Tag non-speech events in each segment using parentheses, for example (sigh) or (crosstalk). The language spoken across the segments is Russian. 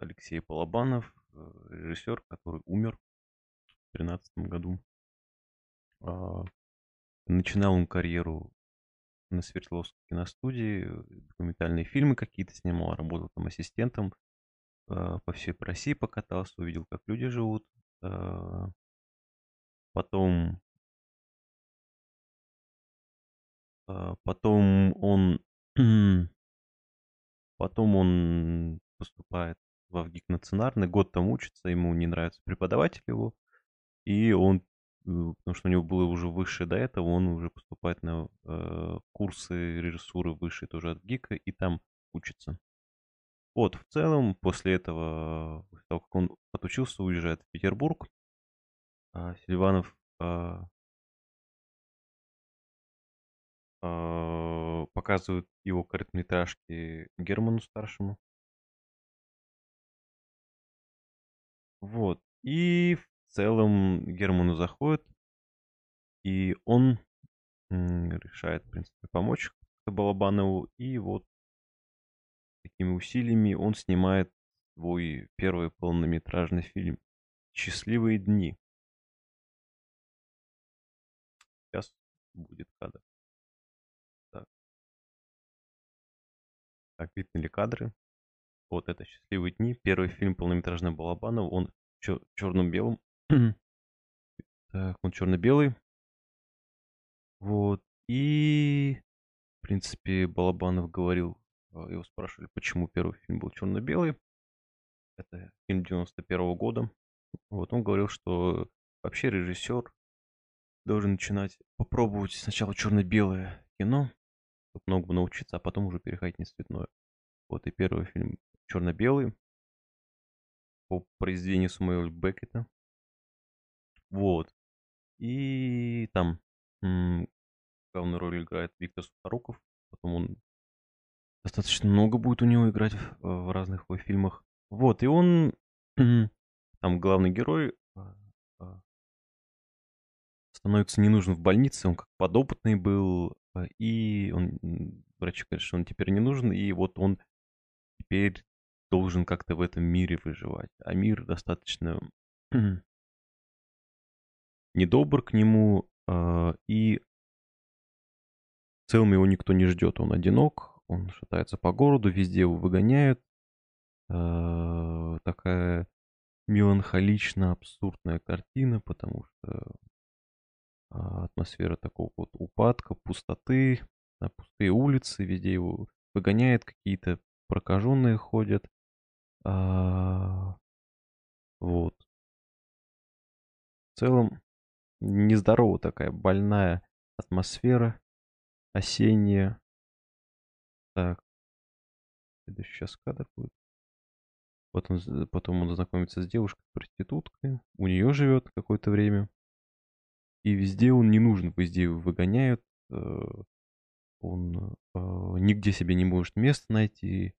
Алексей Балабанов, э, режиссер, который умер в 2013 году. А, начинал он карьеру на Свердловской киностудии, документальные фильмы какие-то снимал, работал там ассистентом, а, по всей России покатался, увидел, как люди живут. А, потом, потом он, (clears throat) потом он поступает в Авгик-национарный, год там учится, ему не нравится преподаватель его, и он, э, потому что у него было уже высшее до этого, он уже поступает на э, курсы режиссуры высшие тоже от ГИКа, и там учится. Вот, в целом, после этого, после того, как он отучился, уезжает в Петербург. А Селиванов а, а, показывает его короткометражки Герману старшему. Вот. И в целом Герману заходит, и он решает, в принципе, помочь Балабанову. И вот такими усилиями он снимает свой первый полнометражный фильм «Счастливые дни». Сейчас будет кадр. Так. Так, видны ли кадры? Вот это «Счастливые дни». Первый фильм полнометражный Балабанов. Он чер- черно-белым. (clears throat) так, он черно-белый. Вот. И, в принципе, Балабанов говорил, а, его спрашивали, почему первый фильм был черно-белый. Это фильм 91 -го года. Вот, он говорил, что вообще режиссер должен начинать попробовать сначала черно-белое кино, чтобы много научиться, а потом уже переходить на цветное. Вот и первый фильм черно-белый по произведению Самуэля Беккета. Вот. И там главную роль играет Виктор Сухоруков. Потом он достаточно много будет у него играть в, в разных его фильмах. Вот, и он там главный герой а, а, становится не нужен в больнице, он как подопытный был, а, и он, врачи говорят, что он теперь не нужен, и вот он теперь должен как-то в этом мире выживать. А мир достаточно (clears throat) недобр к нему, э, и в целом его никто не ждет. Он одинок, он шатается по городу, везде его выгоняют. Э, такая меланхолично абсурдная картина, потому что атмосфера такого вот упадка, пустоты, пустые улицы, везде его выгоняют, какие-то прокаженные ходят. А, вот. В целом, нездорова такая больная атмосфера осенняя. Так. Следующий сейчас кадр будет. Вот он, потом он знакомится с девушкой-проституткой. У нее живет какое-то время. И везде он не нужен, везде его выгоняют. Э, он э, нигде себе не может места найти.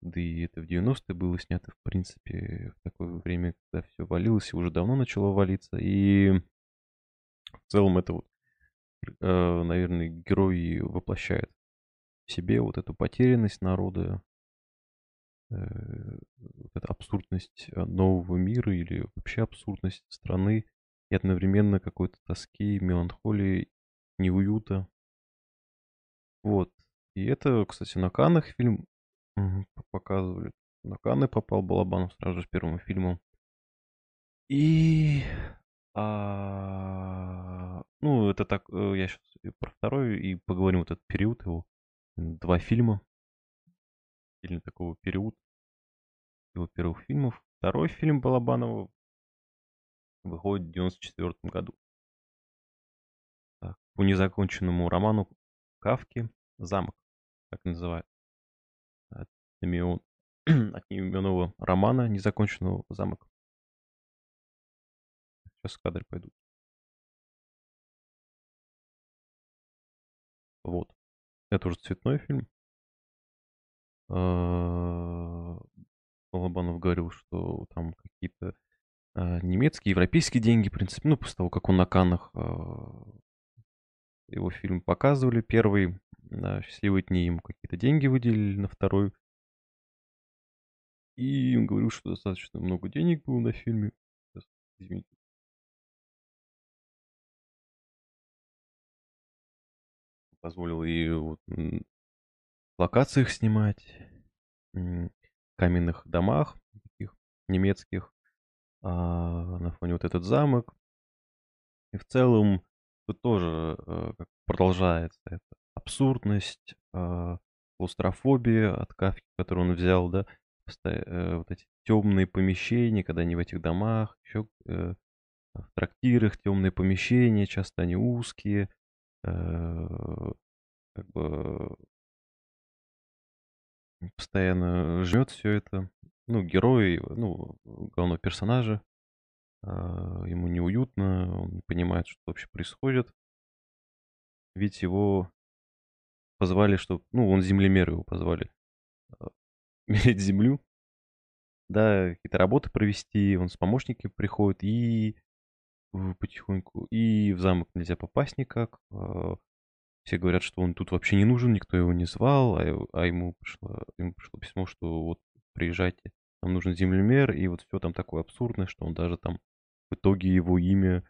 Да и это в 90-е было снято, в принципе, в такое время, когда все валилось, и уже давно начало валиться. И в целом это вот, э, наверное, герой воплощает в себе вот эту потерянность народа, э, вот эту абсурдность нового мира или вообще абсурдность страны и одновременно какой-то тоски, меланхолии, неуюта. Вот. И это, кстати, на Каннах фильм Мгм. Показывали. На Канны попал Балабанов сразу с первым фильмом. И... а, ну, это так, э, я сейчас про второй и поговорим вот этот период его. Два фильма. Или такого период его первых фильмов. Второй фильм Балабанова выходит в 94 году. Так, по незаконченному роману Кавки «Замок», так называют (clears throat) от одноименного романа, незаконченного замок. Сейчас кадры пойдут. Вот. Это уже цветной фильм. А, Балабанов говорил, что там какие-то а, немецкие, европейские деньги, в принципе, ну, после того, как он на Каннах а, его фильм показывали, первый, «Счастливые дни» ему какие-то деньги выделили, на второй И он говорил, что достаточно много денег было на фильме. Сейчас, извините. Позволил и вот в локациях снимать, в каменных домах таких немецких, а, на фоне вот этот замок. И в целом тут тоже э, продолжается эта абсурдность, э, клаустрофобия от Кафки, которую он взял, да, вот эти темные помещения, когда они в этих домах, еще э, в трактирах темные помещения, часто они узкие, э, как бы постоянно жмет все это. Ну, герой, ну, главного персонажа, а, ему неуютно, он не понимает, что вообще происходит. Ведь его позвали, что, ну, он землемер его позвали а, мерить землю, да, какие-то работы провести, он с помощниками приходит, и потихоньку, и в замок нельзя попасть никак. а, Все говорят, что он тут вообще не нужен, никто его не звал, а, а ему, пришло, ему пришло письмо, что вот приезжайте, нам нужен землемер, и вот все там такое абсурдное, что он даже там в итоге его имя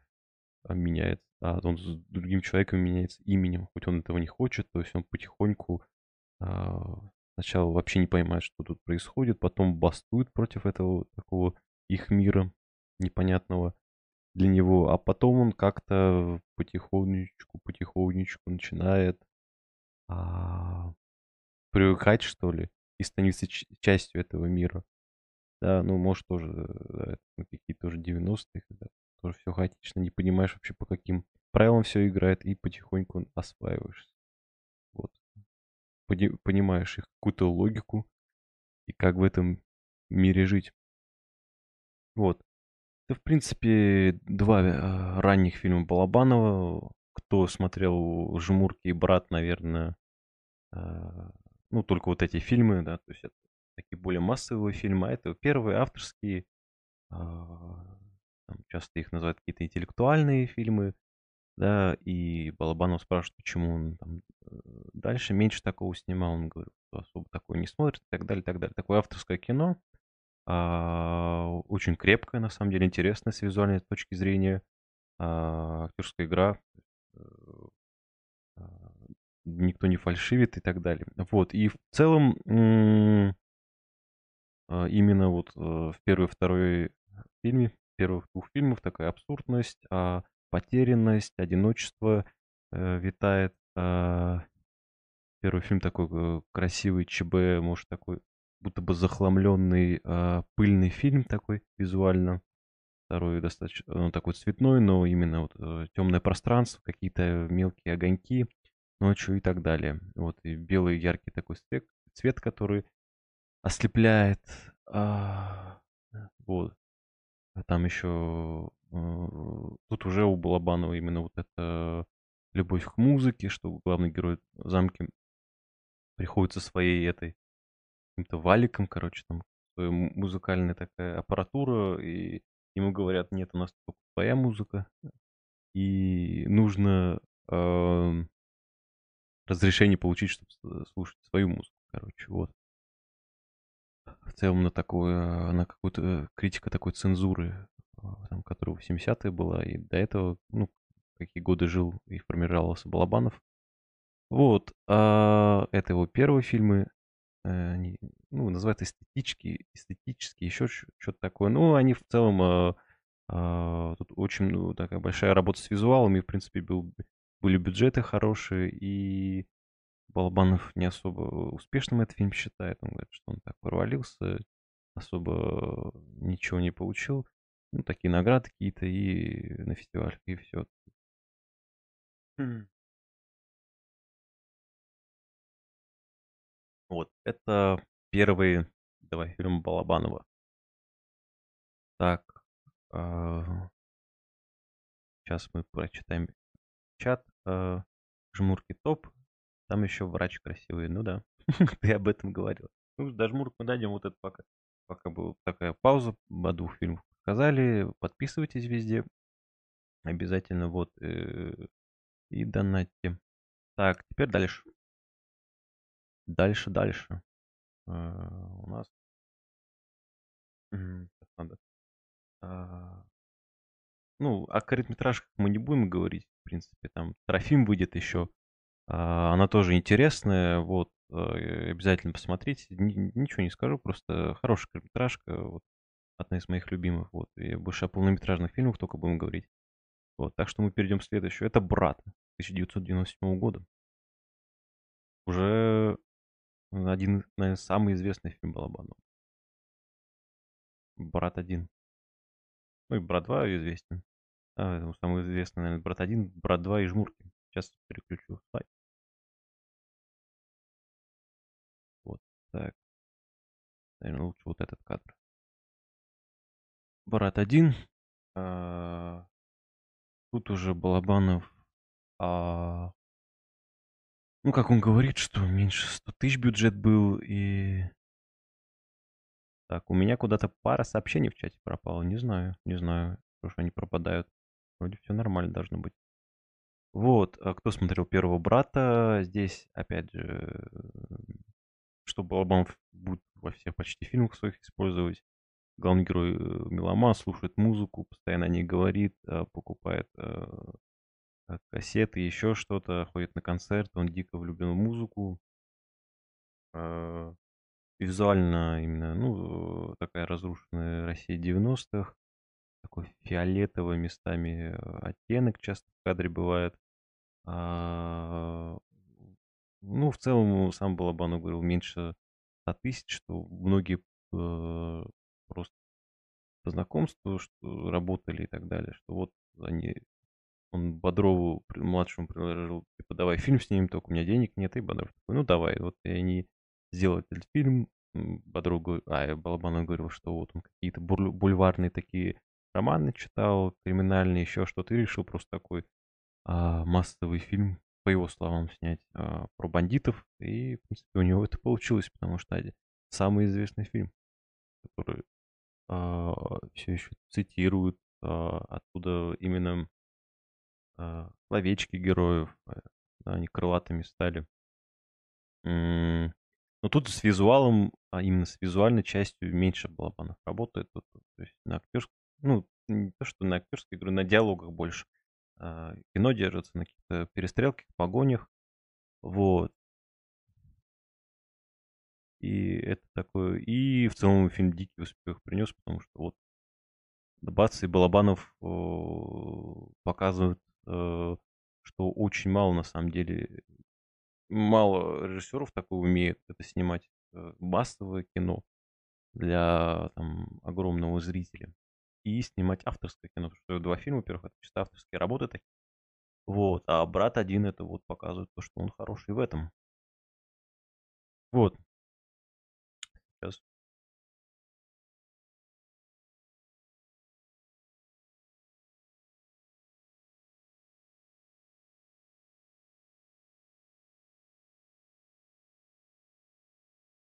а, меняется, а он с другим человеком меняется именем, хоть он этого не хочет, то есть он потихоньку сначала вообще не понимает, что тут происходит, потом бастует против этого такого их мира непонятного для него, а потом он как-то потихонечку, потихонечку начинает а, привыкать, что ли, и становиться частью этого мира. Да, ну, может, тоже да, это, ну, какие-то тоже 90-е, когда тоже все хаотично, не понимаешь вообще, по каким правилам все играет, и потихоньку осваиваешься. Понимаешь их какую-то логику, и как в этом мире жить. Вот. Это, в принципе, два э, ранних фильма Балабанова. Кто смотрел «Жмурки» и «Брат», наверное, э, ну, только вот эти фильмы, да, то есть это такие более массовые фильмы, а это первые авторские, а, там часто их называют какие-то интеллектуальные фильмы, да, и Балабанов спрашивает, почему он там э, дальше меньше такого снимал, он говорит, что особо такое не смотрит, и так далее, и так далее. Такое авторское кино, а, очень крепкое, на самом деле, интересное с визуальной точки зрения, а, актерская игра, э, а, никто не фальшивит и так далее. Вот, и в целом а, именно вот э, в первой и второй фильме, первых двух фильмов такая абсурдность, а, потерянность, одиночество э, витает. а, Первый фильм такой э, красивый, ЧБ, может такой, будто бы захламленный, а, пыльный фильм такой визуально. Второй достаточно, ну, такой цветной, но именно вот темное пространство, какие-то мелкие огоньки ночью и так далее. Вот, и белый яркий такой цвет, цвет который ослепляет. а, вот. А там еще э, тут уже у Балабанова именно вот эта любовь к музыке, что главный герой в замке приходит со своей этой каким-то валиком, короче, там музыкальная такая аппаратура, и ему говорят, нет, у нас только твоя музыка, и нужно эм, разрешение получить, чтобы слушать свою музыку, короче, вот. В целом на такое, на какую-то критика такой цензуры, там, которая в 70-е была, и до этого, ну, какие годы жил и формировался Балабанов. Вот, а это его первые фильмы, э, они, ну, называют эстетические, эстетические, еще что-то такое. Ну, они в целом, а, а, тут очень ну, такая большая работа с визуалами, в принципе, был, были бюджеты хорошие, и Балабанов не особо успешным этот фильм считает. Он говорит, что он так провалился, особо ничего не получил. Ну, такие награды какие-то и на фестивалях, и все. Вот, это первый, давай, фильм Балабанова. Так, сейчас мы прочитаем чат. а, Жмурки топ. Там еще врач красивый. Ну да, (laughs) ты об этом говорил. Ну, до жмурок мы дадим вот это пока. Пока была такая пауза, о двух фильмах сказали. Подписывайтесь везде. Обязательно вот. э, И донатьте. Так, теперь дальше. Дальше, дальше. Э, У нас надо. А. Ну, о короткометражках мы не будем говорить. В принципе, там "Трофим" выйдет еще. А, она тоже интересная. Вот, э, обязательно посмотрите. Ни ничего не скажу, просто хорошая короткометражка. Вот одна из моих любимых. Вот. И больше о полнометражных фильмах только будем говорить. Вот. Так что мы перейдем к следующему. Это "Брат" 1997 года. Уже один, наверно, самый известный фильм Балабанова. "Брат 1". Ну и "Брат 2" известен. А, ну, самый известный, наверно, "Брат 1", "Брат 2" и "Жмурки". Щас переключу слайд. Вот так. Наверно, лучше вот этот кадр. "Брат 1". А тут уже Балабанов, а ну, как он говорит, что меньше 100 тысяч бюджет был и Так, у меня куда-то пара сообщений в чате пропала. Не знаю, не знаю, что ж они пропадают. Вроде всё нормально должно быть. Вот, а кто смотрел "Первого брата", здесь опять же, что Балабанов будет во всех почти фильмах своих использовать. Главный герой, э, меломан, слушает музыку, постоянно о ней говорит, а, покупает, э, э, кассеты, еще что-то, ходит на концерты, он дико влюблен в музыку. А, визуально именно, ну, такая разрушенная Россия 90-х. Такой фиолетовый местами оттенок часто в кадре бывает. А, ну, в целом, сам Балабанов говорил, меньше 100 тысяч, что многие, э, просто по знакомству, что работали и так далее, что вот они он Бодрову младшему предложил: "Типа, давай фильм снимем, только у меня денег нет". И Бодров такой: "Ну, давай". Вот и они сделали этот фильм. Бодров а, Балабанов говорил, что вот он какие-то бульварные такие романы читал, криминальные, еще что-то, и решил просто такой, а, массовый фильм, по его словам, снять, а, про бандитов. И, в принципе, у него это получилось, потому что оди самый известный фильм, который, а, всё еще цитируют, а, оттуда именно а, словечки героев, э, они крылатыми стали. Но тут с визуалом, а именно с визуальной частью меньше Балабанов работает. То есть на актёрск ну, не то что на актерской, говорю, на диалогах больше. А, кино держится на каких-то перестрелках, погонях. Вот. И это такое и в целом фильм дикий успех принес, потому что вот бац, и Балабанов, о, показывает, э, что очень мало на самом деле, мало режиссеров такое умеют это снимать, э, массовое кино для, там, огромного зрителя и снимать авторское кино. Потому что 2 фильма, во-первых, это чисто авторские работы такие. Вот, а "Брат 1" это вот показывает то, что он хороший в этом. Вот. Щас.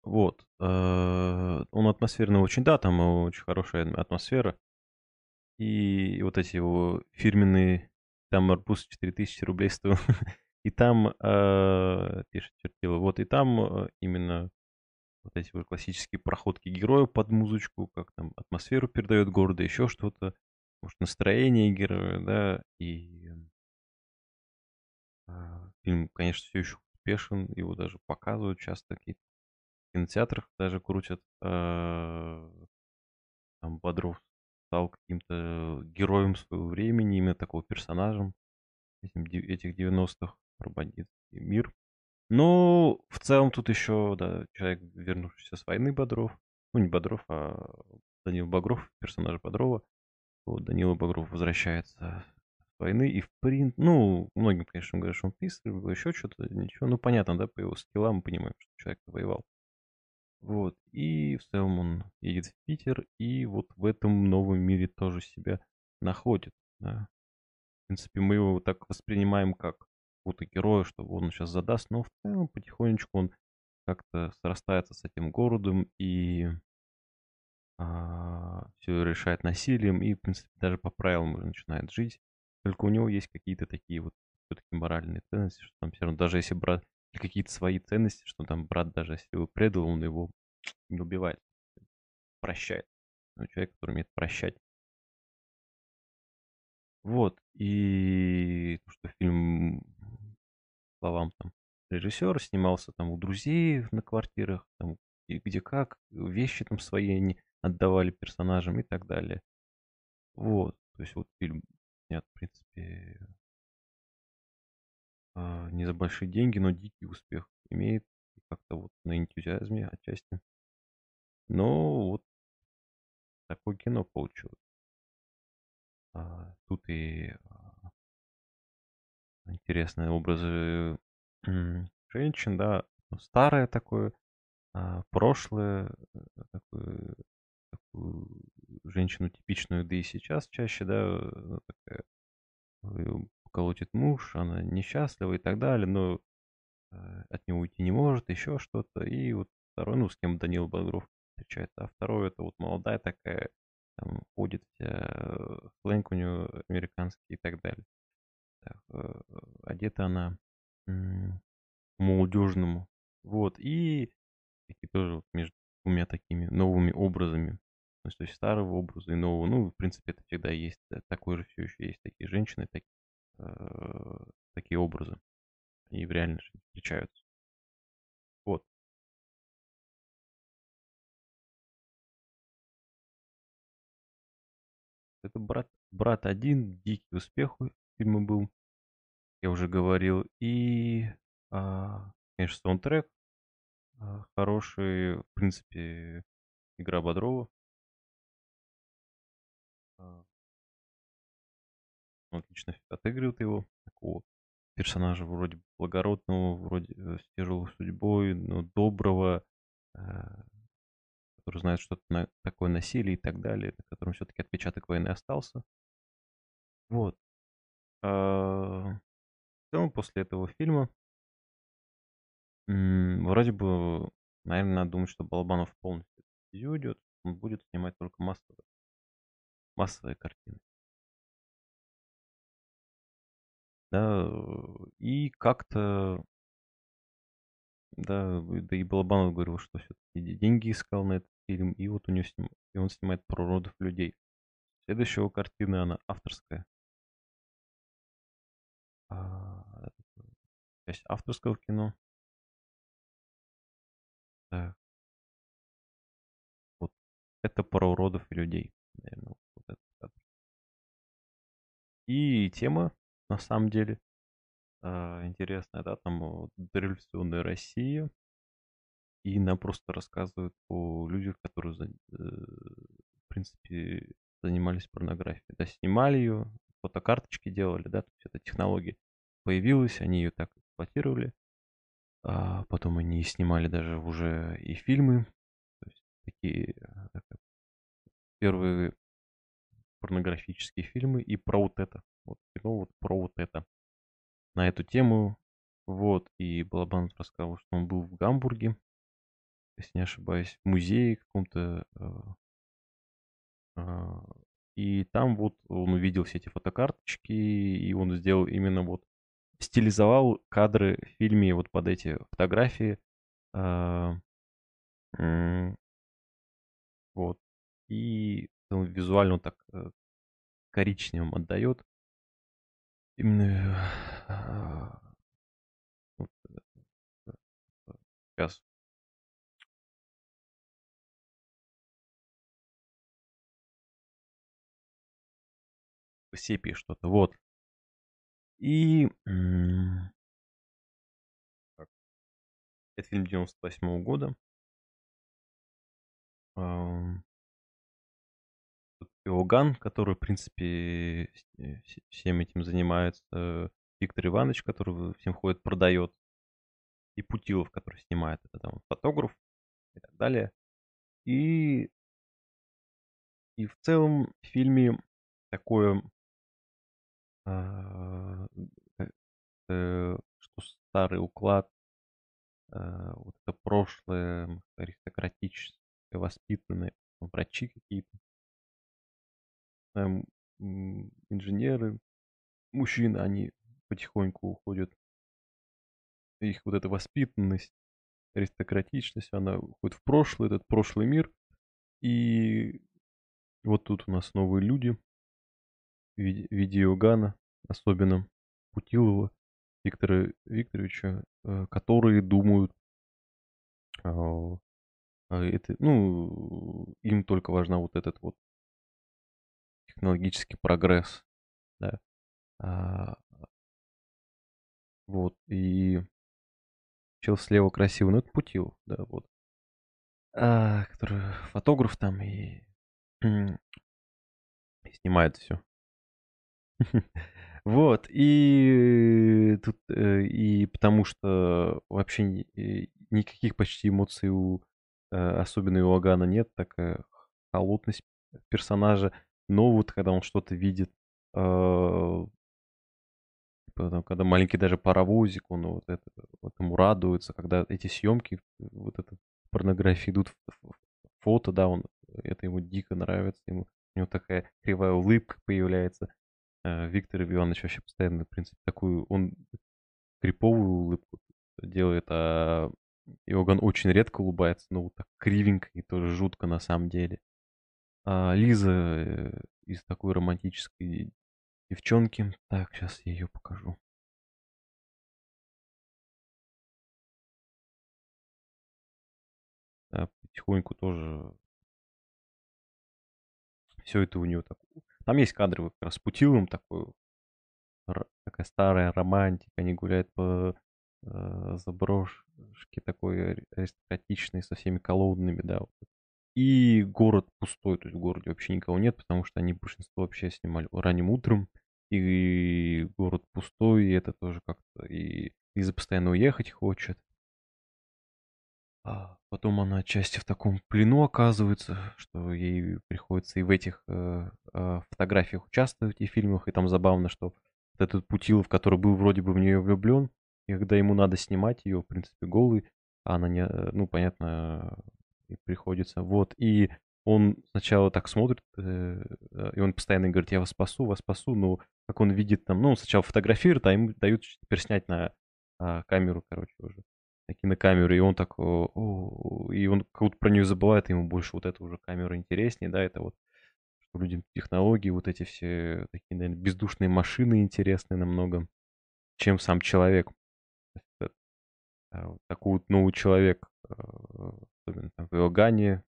Вот, э, он атмосферный очень, да, там очень хорошая атмосфера. И вот эти его фирменные, там арбуз 4000 рублей стоил. (laughs) И там, а, пишет Чертило, вот и там, э, именно вот эти вот классические проходки героя под музычку, как там атмосферу передает города, еще что-то, может, настроение героя, да, и а, фильм, конечно, всё еще успешен, его даже показывают часто, какие-то в кинотеатрах даже крутят. А, там Бодров стал каким-то героем своего времени, именно такого персонажем этих 90-х про бандитский мир. Но в целом тут еще, да, человек, вернувшийся с войны, Бодров. Ну, не Бодров, а Данила Багров, персонаж Бодрова. Вот Данила Багров возвращается с войны и в прин ну, многим, конечно, говорят, что он писарь, еще что-то, ничего. Ну, понятно, да, по его скиллам мы понимаем, что человек воевал. Вот. И в целом он едет в Питер, и вот в этом новом мире тоже себя находит, да. В принципе, мы его так воспринимаем как какого-то героя, что он щас задаст, но в целом потихонечку он как-то срастается с этим городом и а, всё решает насилием и, в принципе, даже по правилам уже начинает жить. Только у него есть какие-то такие вот всё-таки моральные ценности, что там всё равно, даже если брат какие-то свои ценности, что там брат, даже если его предал, он его не убивает, прощает. ну, человек, который умеет прощать. Вот, и то, что фильм, словам там режиссера, снимался там у друзей на квартирах, там, и где как, вещи там свои они отдавали персонажам и так далее. Вот, то есть вот фильм снят, в принципе, а, не за большие деньги, но дикий успех имеет. Как-то вот на энтузиазме отчасти. Но вот такое кино получилось. А, тут и а, интересные образы женщин, да, ну, старое такое, а, прошлое, э, такое, такую женщину типичную, да и сейчас чаще, да, ну, такая, колотит муж, она несчастлива и так далее, но э, от него уйти не может, еще что-то. И вот второй, ну, с кем Данил Бодров встречается, а второй это вот молодая такая, там, ходит вся, э, сленг у нее американский и так далее. Так, э, одета она молодежному. Вот, и такие тоже между двумя такими новыми образами. То есть старого образа и нового. Ну, в принципе, это всегда есть. Такой же все еще есть такие женщины, такие, э, такие образы. И в реальной жизни встречаются. Вот. Это брат, брат один, дикий успех у фильма был, я уже говорил. И, а, конечно, саундтрек а, хороший, в принципе, игра Бодрова. А, он отлично отыгрывает его, такого персонажа вроде благородного, вроде э, с тяжелой судьбой, но доброго, э, который знает что-то на, такое насилие и так далее, на котором все-таки отпечаток войны остался. Вот. А, в целом, после этого фильма вроде бы, наверное, надо думать, что Балабанов полностью уйдет, он будет снимать только массовые, массовые картины. Да, и как-то, да, да и Балабанов говорил, что все-таки деньги искал на этот фильм, и вот у него сним... и он снимает про родов людей. Следующая его картина, она авторская. Часть авторского кино. Так. Вот. Это про уродов и людей. Наверное, вот этот кадр. И тема на самом деле. А, интересная, да, там вот, дореволюционная Россия. И нам просто рассказывают о людях, которые, э, в принципе, занимались порнографией. Да, снимали ее, фотокарточки делали, да, то есть эта технология появилась, они ее так эксплуатировали. А потом они снимали даже уже и фильмы. То есть такие так, первые порнографические фильмы и про вот это. Вот кино вот про вот это. На эту тему. Вот. И Балабанов рассказал, что он был в Гамбурге. Если не ошибаюсь, в музее каком-то. А, а, и там вот он увидел все эти фотокарточки, и он сделал именно вот стилизовал кадры в фильме вот под эти фотографии. А, вот. И визуально он так э, коричневым отдает. Именно вот, сейчас. Сепи что-то, вот. И... Так. Это фильм 98 -го года. Иоганн, который, в принципе, э, всем этим занимается, Виктор Иванович, который всем ходит, продает, и Путилов, который снимает, это там фотограф и так далее. И, и в целом в фильме такое, а, э, э, что старый уклад, а, вот это прошлое аристократическое, воспитанное, врачи какие-то, там инженеры, мужчины, они потихоньку уходят. Их вот эта воспитанность, аристократичность, она уходит в прошлое, этот прошлый мир. И Вот тут у нас новые люди в виде, в виде Иоганна, особенно Путилова Виктора Викторовича, э, которые думают, а, а, это, ну, им только важна вот этот вот технологический прогресс, да. А, вот, и чел слева красивый, ну, это Путилов, да, вот. А, который фотограф там и, и снимает все. (laughs) Вот, и тут, э, и потому что вообще никаких почти эмоций у, э, особенно у Агана нет, такая холодность персонажа. Но вот когда он что-то видит, э, типа, когда маленький даже паровозик, он вот, это, вот ему радуется, когда эти съемки, вот это порнографии идут в фото, да, он, это ему дико нравится, ему, у него такая кривая улыбка появляется. Э, Виктор Иванович вообще постоянно, в принципе, такую, он криповую улыбку делает, а Иоганн очень редко улыбается, но вот так кривенько и тоже жутко на самом деле. А Лиза э, из такой романтической девчонки. Так, сейчас я ее покажу. Да, потихоньку тоже все это у нее так. Там есть кадры как раз с Путиловым такой, такая старая романтика, они гуляют по э, заброшке такой аристократичной, со всеми колоннами, да. Вот. И город пустой, то есть в городе вообще никого нет, потому что они большинство вообще снимали ранним утром, и город пустой, и это тоже как-то, и Лиза постоянно уехать хочет. А потом она отчасти в таком плену оказывается, что ей приходится и в этих э, э, фотографиях участвовать, и в фильмах, и там забавно, что вот этот Путилов, который был вроде бы в нее влюблен, и когда ему надо снимать ее, в принципе, голый, а она не, э, ну, понятно, и приходится. Вот, и он сначала так смотрит, э, и он постоянно говорит, я вас спасу, вас спасу, но как он видит там, ну, он сначала фотографирует, а ему дают теперь снять на а, камеру, короче, уже на кинокамеру, и он так, и он как будто про нее забывает, ему больше вот эта уже камера интереснее, да, это вот что людям технологии, вот эти все такие, наверное, бездушные машины интересные намного, чем сам человек. Вот такой вот новый человек, э, особенно там, в Иоганне,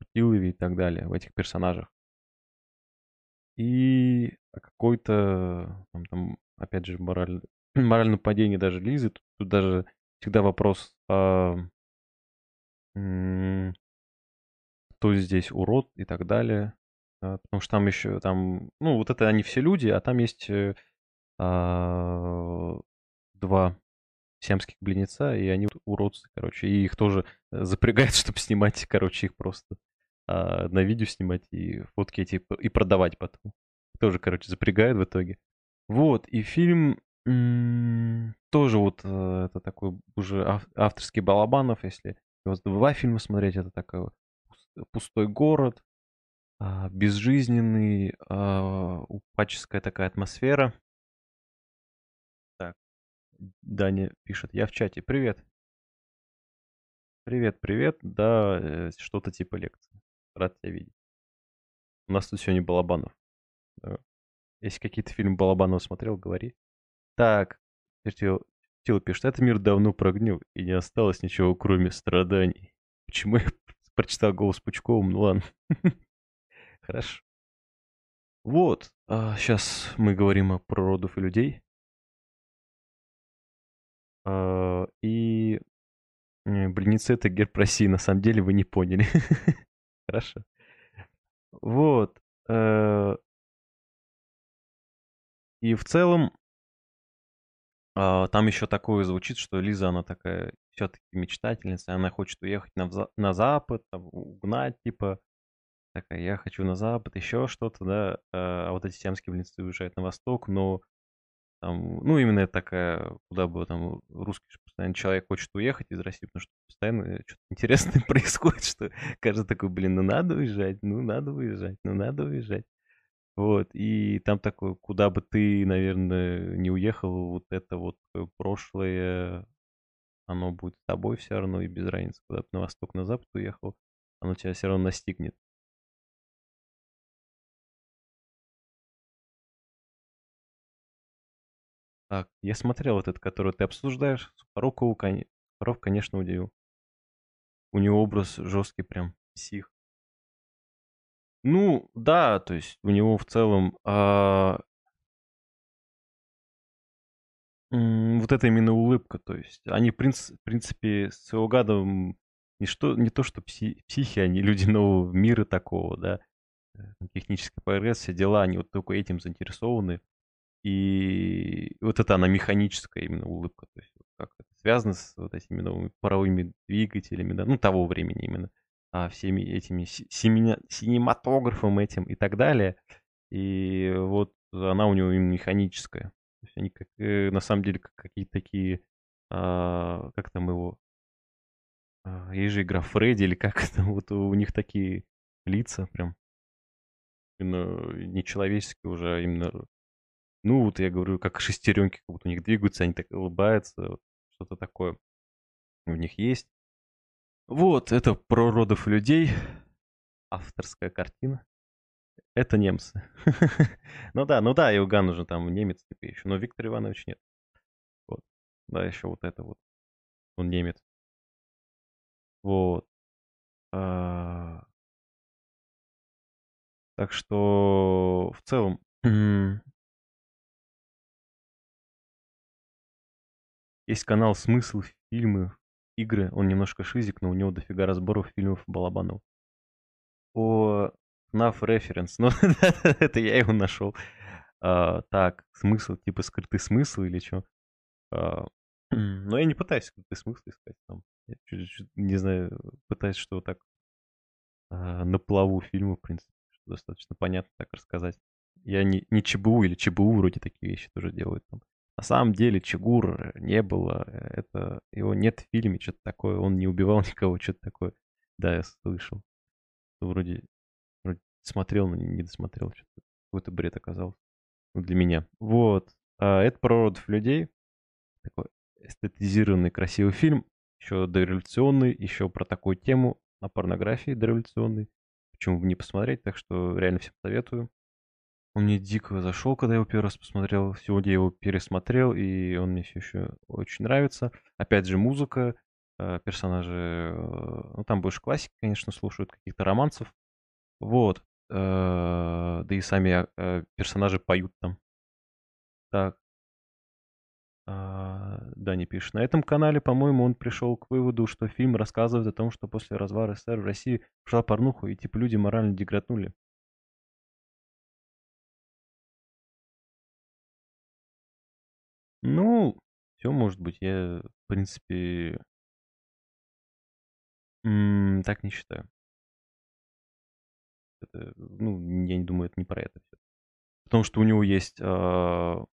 Путилове и так далее, в этих персонажах. И какой-то, там, там, опять же, мораль, (clears throat) моральное падение даже Лизы, тут, тут даже всегда вопрос, а, кто здесь урод и так далее. Потому что там еще, там, ну, вот это они все люди, а там есть э, а, два сиамских близнеца, и они уродцы, короче. И их тоже э, запрягают, (laughs) чтобы снимать, короче, их просто а, на видео снимать и фотки эти и продавать потом. Тоже, короче, запрягают в итоге. Вот, и фильм тоже вот э, это такой уже авторский Балабанов, если его два фильма смотреть, это такой пустой город, а, безжизненный, а, упаческая такая атмосфера. Так, Даня пишет, я в чате, привет. Привет, привет, да, э, что-то типа лекции. Рад тебя видеть. У нас тут сегодня Балабанов. Если какие-то фильмы Балабанова смотрел, говори. Так, Тила пишет, этот мир давно прогнил, и не осталось ничего, кроме страданий. Почему я (laughs) прочитал голос Пучковым? Ну ладно. (laughs) Хорошо. Вот, а сейчас мы говорим о природов и людей. А, и близнецы это герб России, на самом деле вы не поняли. (laughs) Хорошо. Вот. Э, и в целом а, там еще такое звучит, что Лиза, она такая все-таки мечтательница, она хочет уехать на, на Запад, там, угнать, типа, такая, я хочу на Запад, еще что-то, да, а, а вот эти сиамские близнецы уезжают на Восток, но там, ну, именно такая, куда бы там русский постоянно человек хочет уехать из России, потому что постоянно что-то интересное (laughs) происходит, что каждый такой, блин, ну надо уезжать, ну надо уезжать, ну надо уезжать. Вот, и там такое, куда бы ты, наверное, не уехал, вот это вот э, прошлое, оно будет с тобой все равно, и без разницы, куда ты на восток, на запад уехал, оно тебя все равно настигнет. Так, я смотрел этот, который ты обсуждаешь. Сухорукова, кон... Сухоров, конечно, удивил. У него образ жесткий прям, псих. Ну, да, то есть у него в целом а, вот это именно улыбка, то есть они, в принципе, с Иоганном не, что, не то, что пси, психи, они люди (laughs) нового мира такого, да, э, технический прогресс, все дела, они вот только этим заинтересованы. И вот это она механическая именно улыбка, то есть как это связано с вот этими новыми паровыми двигателями, да, ну, того времени именно всеми этими синематографом этим и так далее. И вот она у него именно механическая. То есть они как, э, на самом деле как какие-то такие, а, как там его, а, есть же игра Фредди или как (laughs) это, вот у них такие лица прям именно нечеловеческие уже, а именно, ну вот я говорю, как шестеренки, как будто у них двигаются, они так улыбаются, вот, что-то такое у них есть. Вот, это про родов людей. Авторская картина. Это немцы. (laughs) ну да, ну да, Иоганн уже там немец типа еще, но Виктор Иванович нет. Вот. Да, еще вот это вот. Он немец. Вот. А... Так что в целом есть канал «Смысл фильмы игры, он немножко шизик, но у него дофига разборов фильмов Балабанов. О FNAF Reference, (laughs) ну это я его нашел. А, так, смысл, типа скрытый смысл или что? А, (clears throat) но я не пытаюсь скрытый смысл искать там. Я чуть-чуть, не знаю, пытаюсь что так а, на плаву фильма, в принципе, достаточно понятно так рассказать. Я не, не ЧБУ или ЧБУ вроде такие вещи тоже делают там. На самом деле Чигур не было, это его нет в фильме, что-то такое, он не убивал (laughs) никого, что-то такое. Да, я слышал. Вроде, вроде смотрел, но не досмотрел, что-то какой-то бред оказался. Ну, для меня. Вот. А это про родов людей. Такой эстетизированный красивый фильм. Еще дореволюционный, еще про такую тему на порнографии дореволюционной. Почему бы не посмотреть, так что реально всем советую. Он мне дико зашел, когда я его первый раз посмотрел. Сегодня я его пересмотрел, и он мне все еще очень нравится. Опять же, музыка, э, персонажи... Э, ну, там больше классики, конечно, слушают, каких-то романсов. Вот. Э, да и сами персонажи поют там. Так. А, да, не пишет. На этом канале, по-моему, он пришел к выводу, что фильм рассказывает о том, что после развала СССР в России пошла порнуха, и типа люди морально деграднули. Ну, все может быть. Я, в принципе, м, так не считаю. Это, ну, я не думаю, это не про это все. Потому что у него есть а,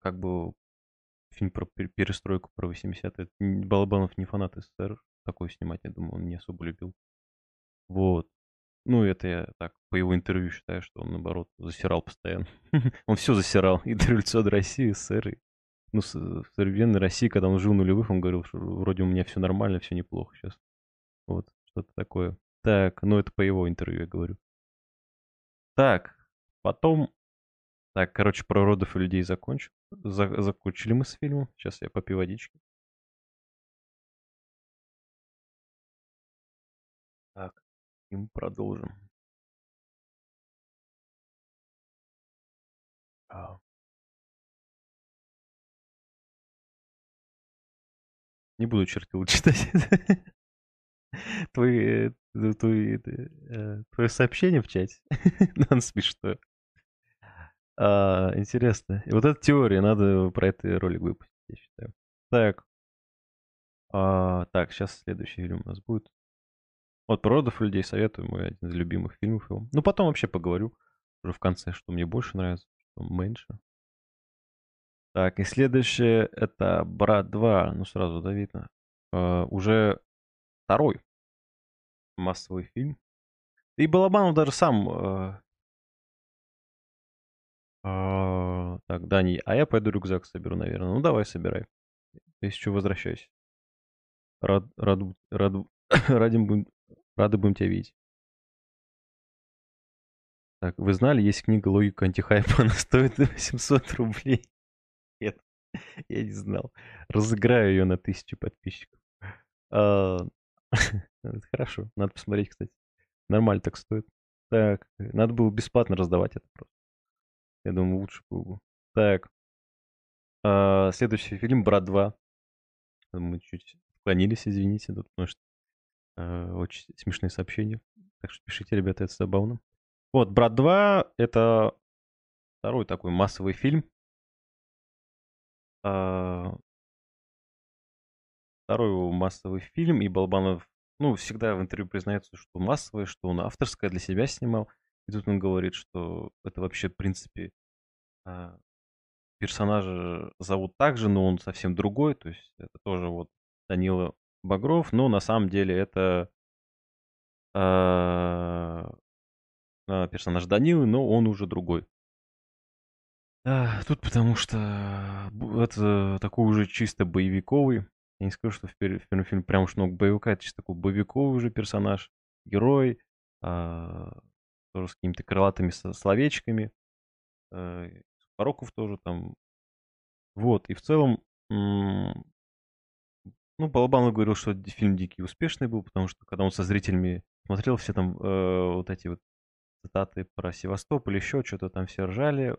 как бы фильм про перестройку, про 80-е. Балабанов не фанат СССР. Такой снимать, я думаю, он не особо любил. Вот. Ну, это я так по его интервью считаю, что он, наоборот, засирал постоянно. (laughs) он все засирал. И до революции России, СССР. Ну, в современной России, когда он жил нулевых, он говорил, что вроде у меня все нормально, все неплохо сейчас. Вот, что-то такое. Так, ну это по его интервью я говорю. Так, потом... Так, короче, про родов и людей закончил. За закончили мы с фильмом. Сейчас я попью водички. И мы продолжим. А. Не буду чертил (laughs) читать. Твои, э, твои, э, твое сообщение в чате. (laughs) Нам смешно. А, интересно. И вот эта теория, надо про это ролик выпустить, я считаю. Так. А, так, сейчас следующий фильм у нас будет. Вот про родов людей советую, мой один из любимых фильмов его. Ну, потом вообще поговорю уже в конце, что мне больше нравится, что меньше. Так, и следующее это Брат 2, ну сразу, да, видно. Uh, уже второй массовый фильм. И Балабанов даже сам... Uh, uh, так, Дани, а я пойду рюкзак соберу, наверное. Ну, давай, собирай. Если что, возвращайся. Рад, рад, рад, (coughs) радим, Рады будем тебя видеть. Так, вы знали, есть книга «Логика антихайпа», (laughs) она стоит 800 рублей. Нет, я не знал. Разыграю ее на тысячу подписчиков. А, (laughs) хорошо, надо посмотреть, кстати. Нормально так стоит. Так, надо было бесплатно раздавать это просто. Я думаю, лучше было бы. Так. А, следующий фильм «Брат 2». Мы чуть склонились, извините, потому что очень смешные сообщения. Так что пишите, ребята, это забавно. Вот, «Брат 2» — это второй такой массовый фильм. А, второй массовый фильм, и Балабанов, ну, всегда в интервью признается, что массовый, что он авторское для себя снимал. И тут он говорит, что это вообще, в принципе, а, персонажа зовут так же, но он совсем другой. То есть это тоже вот Данила Багров, но на самом деле это а, а, персонаж Данилы, но он уже другой. А, тут потому что это такой уже чисто боевиковый. Я не скажу, что в первом фильме прям уж много боевика, это чисто такой боевиковый уже персонаж, герой, тоже с какими-то крылатыми словечками. А, Пороков тоже там. Вот, и в целом, ну, Балабанов говорил, что фильм «Дикий» успешный был, потому что когда он со зрителями смотрел, все там э, вот эти вот цитаты про Севастополь, еще что-то там все ржали,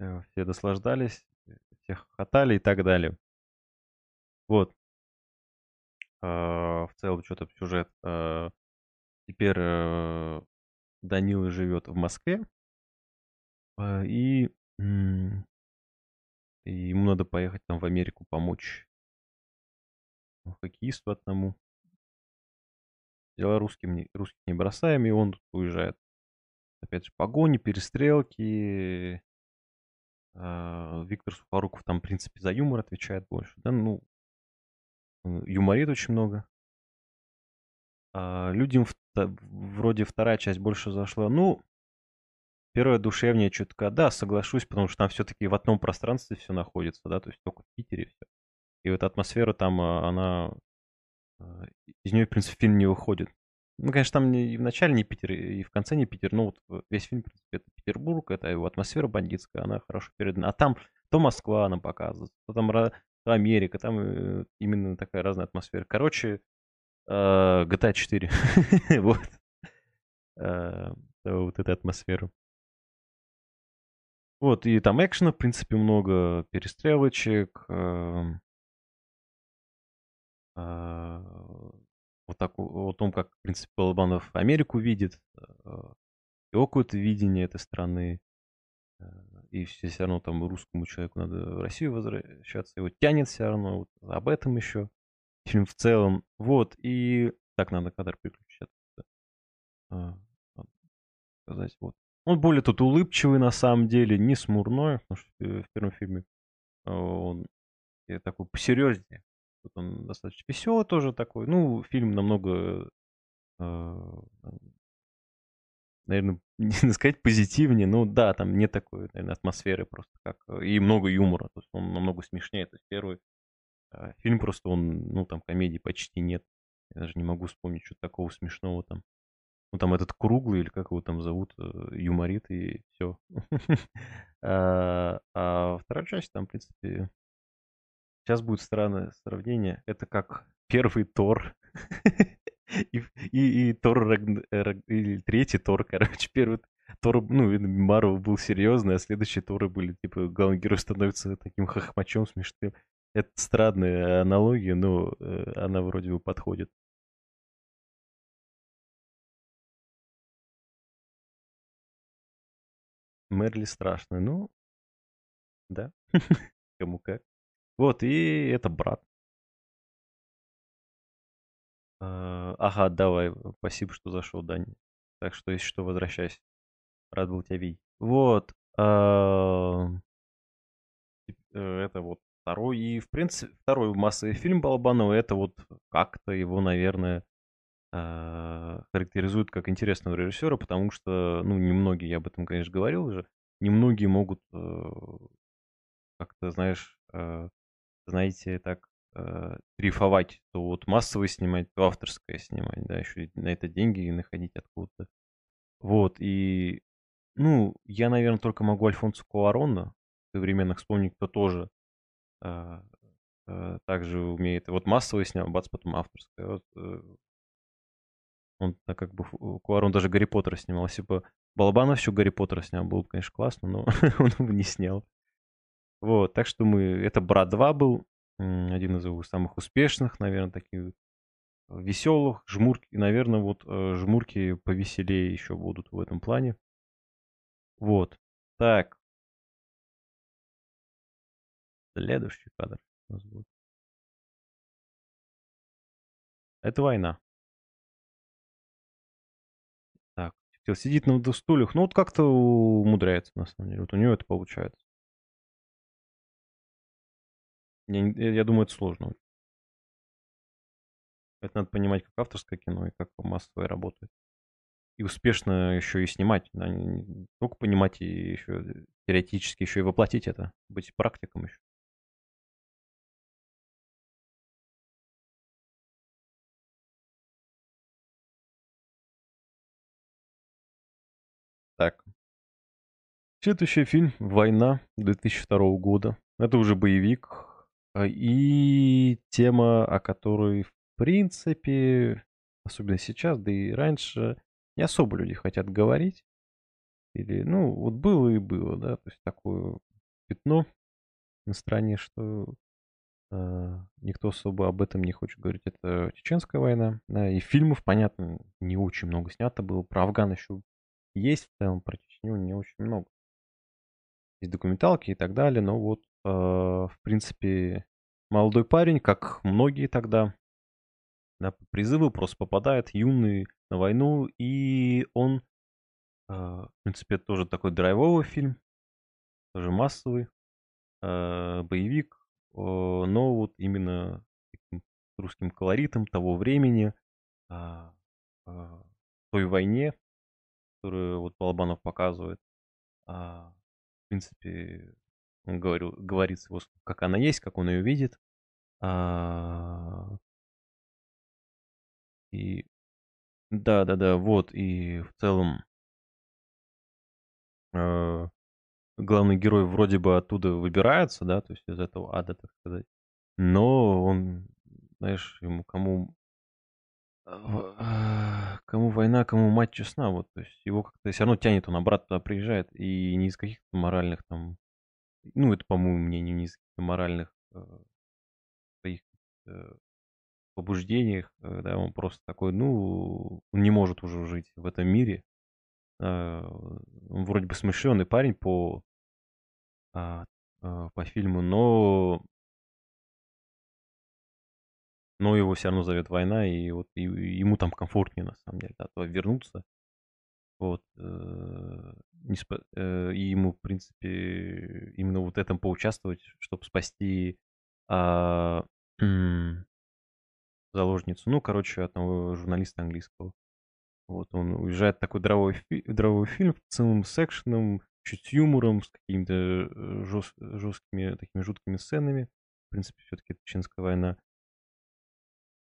э, все наслаждались, все хохотали и так далее. Вот. Э, в целом, что-то сюжет. Э, теперь э, Данила живет в Москве, э, и. И ему надо поехать там в Америку помочь хоккеисту одному. Дела русским не, русских не бросаем, и он уезжает. Опять же, погони, перестрелки. А, Виктор Сухоруков там, в принципе, за юмор отвечает больше. Да, ну, юморит очень много. А людям вроде вторая часть больше зашла. Ну, Первое душевнее чутка, да, соглашусь, потому что там все-таки в одном пространстве все находится, да, то есть только в Питере все. И вот атмосфера там, а, она, а, из нее, в принципе, фильм не выходит. Ну, конечно, там и в начале не Питер, и в конце не Питер, но вот весь фильм, в принципе, это Петербург, это его атмосфера бандитская, она хорошо передана. А там то Москва она показывается, то там то Америка, там э, именно такая разная атмосфера. Короче, GTA (laughs) 4, вот, вот эта атмосфера. Вот, и там экшена, в принципе, много, перестрелочек. Э, вот так, о том, как, в принципе, Балабанов Америку видит, э, его какое-то видение этой страны. Э, и все, все равно там русскому человеку надо в Россию возвращаться. Его тянет все равно. Вот об этом еще. Фильм в целом. Вот, и... Так, надо кадр переключить. А, сказать, вот. Он более тут улыбчивый на самом деле, не смурной, потому что в первом фильме он такой посерьезнее. Тут он достаточно веселый тоже такой. Ну, фильм намного, э, наверное, (laughs) не сказать позитивнее, но да, там нет такой, наверное, атмосферы просто как... И много юмора, то есть он намного смешнее. То есть первый э, фильм просто он, ну, там комедии почти нет. Я даже не могу вспомнить что-то такого смешного там. Ну, там этот круглый, или как его там зовут, э, юморит, и все. (laughs) А, а вторая часть, там, в принципе, сейчас будет странное сравнение. Это как первый Тор. (laughs) и, и, и Тор, или третий Тор, короче, первый Тор, ну, Марвел был серьезный, а следующие Торы были, типа, главный герой становится таким хохмачом смешным. Это странная аналогия, но э, она вроде бы подходит. Мерли страшная. Ну, да. (laughs) Кому как. Вот, и это брат. А, ага, давай. Спасибо, что зашел, Дани. Так что, если что, возвращайся. Рад был тебя видеть. Вот. А, э, это вот второй. И, в принципе, второй массовый фильм Балабанова. Это вот как-то его, наверное, а, характеризует как интересного режиссера, потому что, ну, немногие, я об этом, конечно, говорил уже, немногие могут э, как-то, знаешь, э, знаете, так э, дрейфовать, то вот массовое снимать, то авторское снимать, да, еще на это деньги находить откуда-то. Вот, и ну, я, наверное, только могу Альфонсо Куарона современных вспомнить, кто тоже а, а, также умеет. Вот массовый снял, бац, потом авторское. Вот, э, он так как бы Куарон даже Гарри Поттера снимал. Если бы Балабанов еще Гарри Поттера снял, было бы, конечно, классно, но (laughs) он его не снял. Вот, так что мы... Это «Брат 2» был, один из его самых успешных, наверное, таких веселых, жмурки, наверное, вот э, жмурки повеселее еще будут в этом плане. Вот. Так. Следующий кадр у нас будет. Это война. Так, сидит на стульях. Ну, вот как-то умудряется, на самом деле. Вот у него это получается. Я, я думаю, это сложно. Это надо понимать как авторское кино и как массовое работает. И успешно еще и снимать. Да, не только понимать и еще теоретически еще и воплотить это. Быть практиком еще. Так. Следующий фильм «Война» 2002 года. Это уже боевик. А, и тема, о которой, в принципе, особенно сейчас, да и раньше, не особо люди хотят говорить. Или, ну, вот было и было, да, то есть такое пятно на стране, что э, никто особо об этом не хочет говорить. Это Чеченская война, да, и фильмов, понятно, не очень много снято было. Про Афган еще есть в целом, про Чечню не очень много. Есть документалки и так далее, но вот, в принципе, молодой парень, как многие тогда, да, по призыву просто попадает юный на войну, и он, э, в принципе, тоже такой драйвовый фильм, тоже массовый, э, боевик, э, но вот именно таким русским колоритом того времени, э, э, той войне, которую вот Балабанов показывает. А, в принципе, говорится, вот, как она есть, как он ее видит. А, и да, да, да, вот, и в целом э, главный герой вроде бы оттуда выбирается, да, то есть из этого ада, так сказать. Но он, знаешь, ему кому а, кому война, кому мать честна, вот, то есть его как-то все равно тянет, он обратно приезжает, и не из каких-то моральных там, ну, это, по моему мнению, не из моральных э, своих э, побуждениях, э, да, он просто такой, ну, он не может уже жить в этом мире. Э, он вроде бы смышленый парень по, э, э, по фильму, но но его все равно зовет война, и вот и, ему там комфортнее, на самом деле, да, вернуться. Вот. Э, э, и ему, в принципе, именно вот этом поучаствовать, чтобы спасти а, заложницу. Ну, короче, одного журналиста английского. Вот он уезжает такой дровой, фи- дровой фильм с целым секшеном, чуть юмором, с какими-то э, жест- жесткими, такими жуткими сценами. В принципе, все-таки это Чеченская война.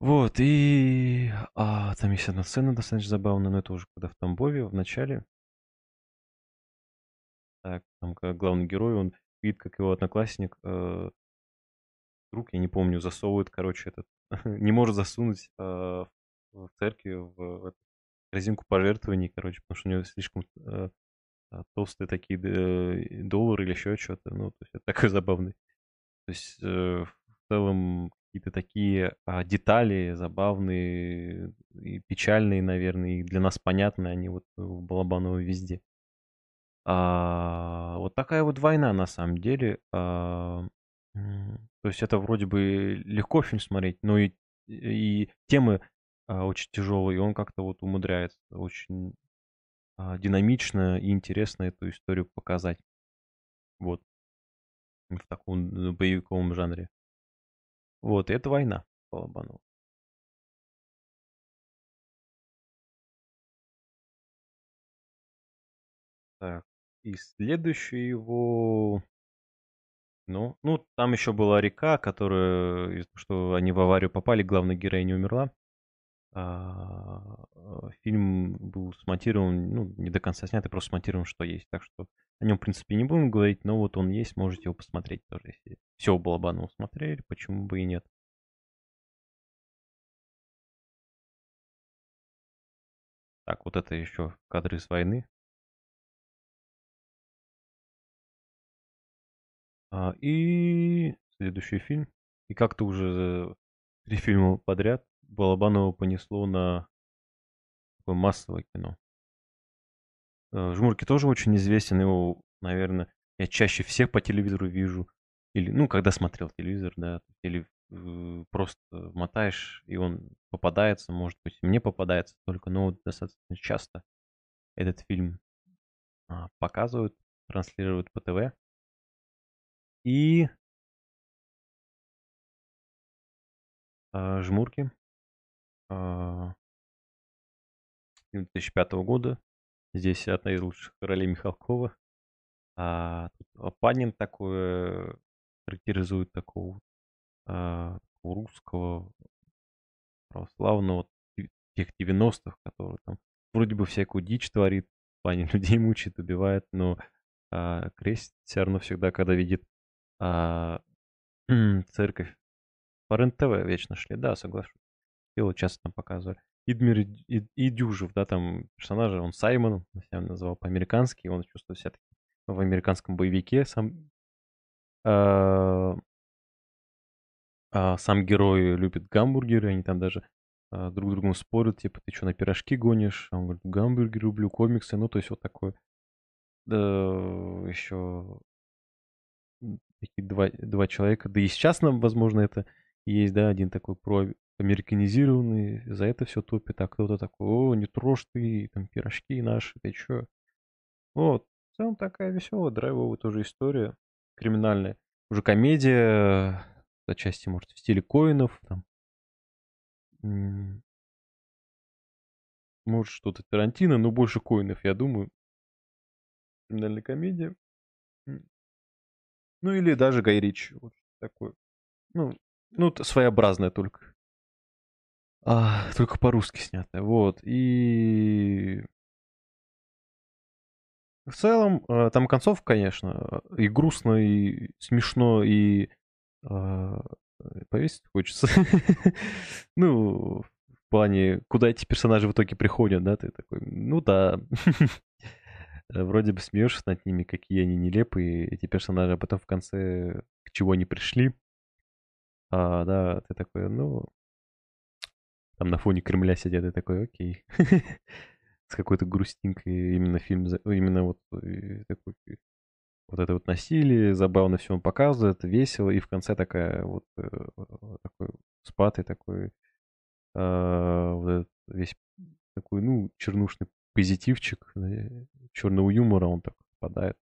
Вот, и а, там есть одна сцена достаточно забавная, но это уже когда в Тамбове, в начале. Так, там главный герой, он видит, как его одноклассник, э, друг, я не помню, засовывает, короче, этот, (laughs) не может засунуть э, в церкви в, в корзинку пожертвований, короче, потому что у него слишком э, а, толстые такие э, доллары или еще что-то, ну, то есть это такой (laughs) забавный. То есть э, в целом какие-то такие а, детали забавные и печальные, наверное, и для нас понятные, они вот у Балабанова везде. А, вот такая вот война на самом деле. А, то есть это вроде бы легко фильм смотреть, но и, и темы а, очень тяжелые, и он как-то вот умудряется очень а, динамично и интересно эту историю показать. Вот. В таком боевиковом жанре. Вот, это война Балабанова. Так, и следующий его... Ну, ну, там еще была река, которая, что они в аварию попали, главная героиня умерла. А, а, фильм был смонтирован, ну, не до конца снят, и просто смонтирован, что есть. Так что о нем, в принципе, не будем говорить, но вот он есть, можете его посмотреть тоже. Если все Балабанова смотрели, почему бы и нет. Так, вот это еще кадры с войны. А, и следующий фильм. И как-то уже три фильма подряд Балабанова понесло на такое массовое кино. Э, Жмурки тоже очень известен, его, наверное, я чаще всех по телевизору вижу. Или, ну, когда смотрел телевизор, да, или э, просто мотаешь, и он попадается, может быть, мне попадается только, но достаточно часто этот фильм а, показывают, транслируют по ТВ. И а, жмурки 2005 года. Здесь одна из лучших ролей Михалкова. А, тут Панин такой характеризует такого, а, русского православного тех 90-х, который там вроде бы всякую дичь творит, в (laughs) людей мучает, убивает, но а, крест все равно всегда, когда видит а, (clears throat) церковь. По РЕН-ТВ вечно шли, да, соглашусь. Его часто там показывали. Идмир и, и да, там персонажа, он Саймон, он себя называл по-американски, он чувствует себя в американском боевике, сам, а, а, сам герой любит гамбургеры, они там даже а, друг с другом спорят, типа, ты что, на пирожки гонишь? Он говорит, гамбургер люблю, комиксы, ну, то есть вот такое. Да, еще такие два, два человека, да и сейчас нам, возможно, это есть, да, один такой про американизированный, за это все топит, а кто-то такой, о, не трожь ты, там, пирожки наши, ты чё? Вот, в целом такая веселая, драйвовая тоже история, криминальная. Уже комедия, отчасти, может, в стиле Коинов, там. Может, что-то Тарантино, но больше Коинов, я думаю. Криминальная комедия. Ну, или даже Гай Ричи, вот такой. Ну, ну, своеобразная только. А, только по-русски снятая. Вот. И в целом, э, там концовка, конечно, и грустно, и смешно, и а, повесить хочется. (laughs) ну, в плане, куда эти персонажи в итоге приходят, да, ты такой, ну да. (laughs) Вроде бы смеешься над ними, какие они нелепые, эти персонажи, а потом в конце к чего они пришли. А, да, ты такой, ну, там на фоне Кремля сидят, и такой, окей. (laughs) С какой-то грустинкой именно фильм, именно вот э, такой, вот это вот насилие, забавно все он показывает, весело, и в конце такая вот э, такой спад и такой а, вот этот весь такой, ну, чернушный позитивчик, черного юмора он так попадает.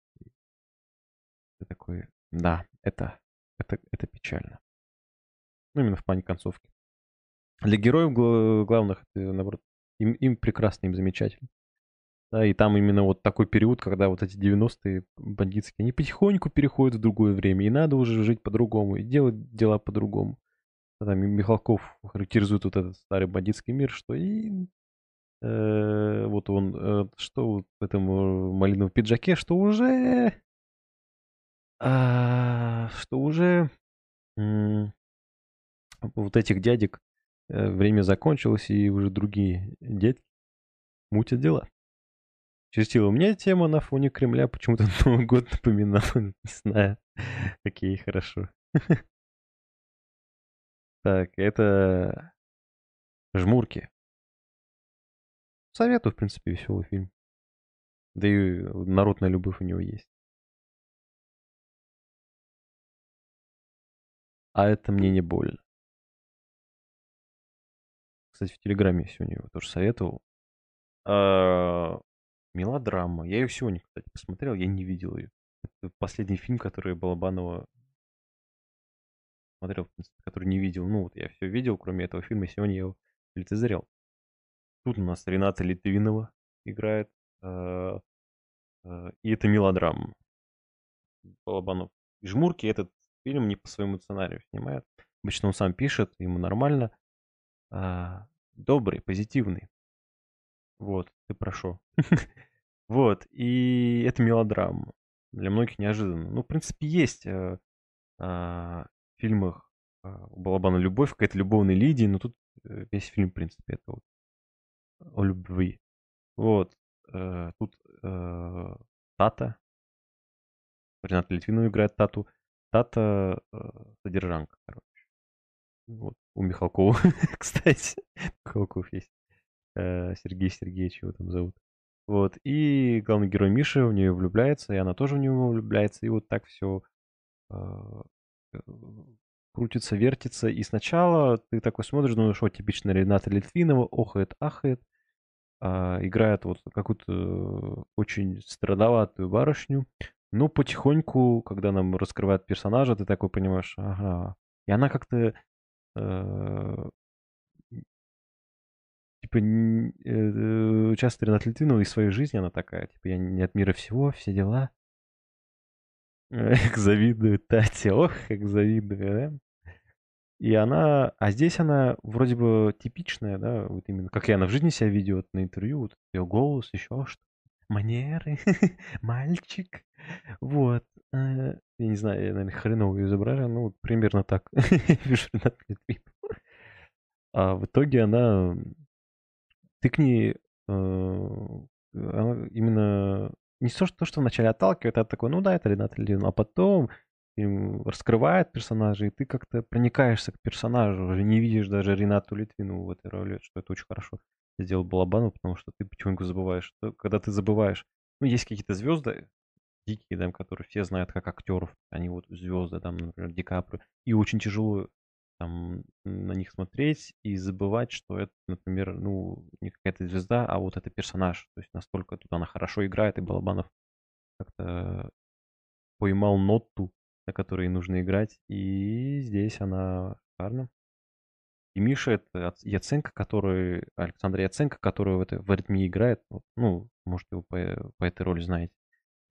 И такой, да, это, это, это печально. Ну, именно в плане концовки. Для героев главных, наоборот, им, им прекрасно, им замечательно. Да, и там именно вот такой период, когда вот эти 90-е бандитские, они потихоньку переходят в другое время, и надо уже жить по-другому, и делать дела по-другому. А там Михалков характеризует вот этот старый бандитский мир, что и э, вот он, э, что вот в этом э, малиновом пиджаке, что уже, э, что уже э, вот этих дядек Э, время закончилось, и уже другие дядьки мутят дела. Чистила, у меня тема на фоне Кремля почему-то (laughs) Новый год напоминала. Не знаю. Окей, хорошо. (laughs) Так, это «Жмурки». Советую, в принципе, веселый фильм. Да и народная любовь у него есть. А это мне не больно. Кстати, в Телеграме сегодня его тоже советовал. А, мелодрама. Я ее сегодня, кстати, посмотрел, я не видел ее. Это последний фильм, который Балабанова смотрел, который не видел. Ну, вот я все видел, кроме этого фильма, сегодня я его лицезрел. Тут у нас Рената Литвинова играет. А, а, и это мелодрама. Балабанов. Жмурки этот фильм не по своему сценарию снимает. Обычно он сам пишет, ему нормально. А, добрый, позитивный. Вот, ты прошу. (laughs) (laughs) Вот, и это мелодрама. Для многих неожиданно. Ну, в принципе, есть э, а, в фильмах а, у Балабана любовь, какая-то любовная лидия, но тут э, весь фильм, в принципе, это вот о любви. Вот, э, тут э, Тата, Рената Литвинова играет Тату. Тата э, содержанка, короче. Вот, у Михалкова, (laughs) кстати, Михалков есть. Э, Сергей Сергеевич его там зовут. Вот, и главный герой Миша в нее влюбляется, и она тоже в него влюбляется, и вот так все а, э, крутится, вертится, и сначала ты такой смотришь, думаешь, о, типичная Рената Литвинова, охает, ахает, а, играет вот какую-то очень страдоватую барышню, но потихоньку, когда нам раскрывают персонажа, ты такой понимаешь, ага, и она как-то типа, э, часто Рената Литвинова из своей жизни она такая, типа, я не от мира всего, все дела. (laughs) Эх, завидую Тате, ох, как завидую, да? И она, а здесь она вроде бы типичная, да, вот именно, как и она в жизни себя ведет на интервью, вот ее голос, еще что манеры, (laughs) мальчик, вот. Э, я не знаю, я, наверное, хреново изображаю, ну, примерно так (laughs) вижу. А в итоге она ты к ней э, именно не то, что, то, что вначале отталкивает, а такой, ну да, это Рената Литвинова, а потом раскрывает персонажа, и ты как-то проникаешься к персонажу, уже не видишь даже Ренату Литвинову в этой роли, что это очень хорошо сделал Балабанов, потому что ты потихоньку забываешь, что когда ты забываешь, ну, есть какие-то звезды, дикие, да, которые все знают как актеров, они вот звезды, там, например, Ди Каприо, и очень тяжело там на них смотреть и забывать, что это, например, ну, не какая-то звезда, а вот это персонаж. То есть настолько тут она хорошо играет, и Балабанов как-то поймал ноту, на которой нужно играть, и здесь она шикарна. И Миша это Яценко, который, Александр Яценко, который в, этой, в аритмии играет, ну, может, его по, по этой роли знаете.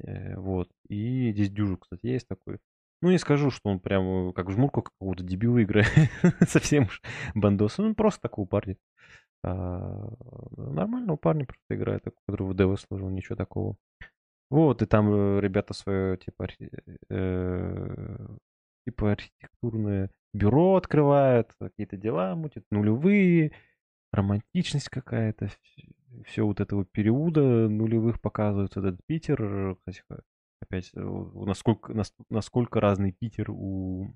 Э, вот. И здесь Дюжу, кстати, есть такой ну, не скажу, что он прям э, как жмурку какого-то дебила играет. (laughs) Совсем уж бандос. Он просто такого парня. А, нормального парня просто играет, который в ДВ служил, ничего такого. Вот, и там э, ребята свое, типа, э, типа архитектурное бюро открывают, какие-то дела мутят, нулевые, романтичность какая-то, все вот этого периода нулевых показывают, этот Питер, кстати, опять, э, насколько, насколько разный Питер у,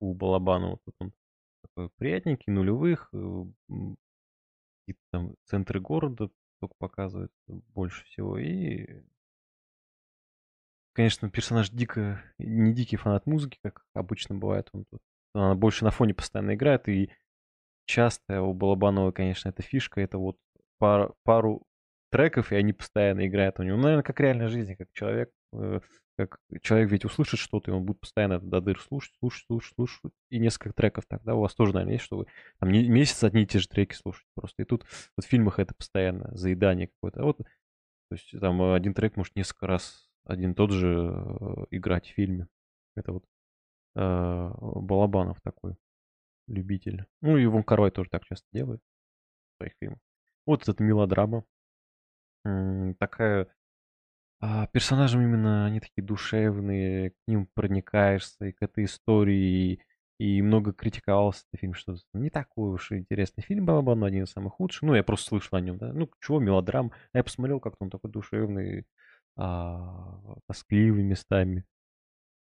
у Балабанова. Тут он такой приятненький, нулевых, э, какие-то там центры города только показывают больше всего. И, конечно, персонаж дико, не дикий фанат музыки, как обычно бывает. Он тут, она больше на фоне постоянно играет, и часто у Балабанова, конечно, эта фишка, это вот пар, пару треков, и они постоянно играют у него. Ну, наверное, как реальная жизнь, как человек. Э, как человек ведь услышит что-то, и он будет постоянно до дыр слушать, слушать, слушать, слушать. И несколько треков тогда у вас тоже, наверное, есть, что вы там не, месяц одни и те же треки слушаете просто. И тут вот в фильмах это постоянно заедание какое-то. А вот, то есть там один трек может несколько раз один тот же э, играть в фильме. Это вот э, Балабанов такой любитель. Ну и Вон Карвай тоже так часто делает в своих фильмах. Вот это мелодрама такая а, персонажам именно они такие душевные, к ним проникаешься, и к этой истории, и много критиковался этот фильм, что не такой уж интересный фильм Балабан, один из самых лучших. Ну, я просто слышал о нем, да. Ну, чего, мелодрам. А я посмотрел, как он такой душевный, а, тоскливый местами.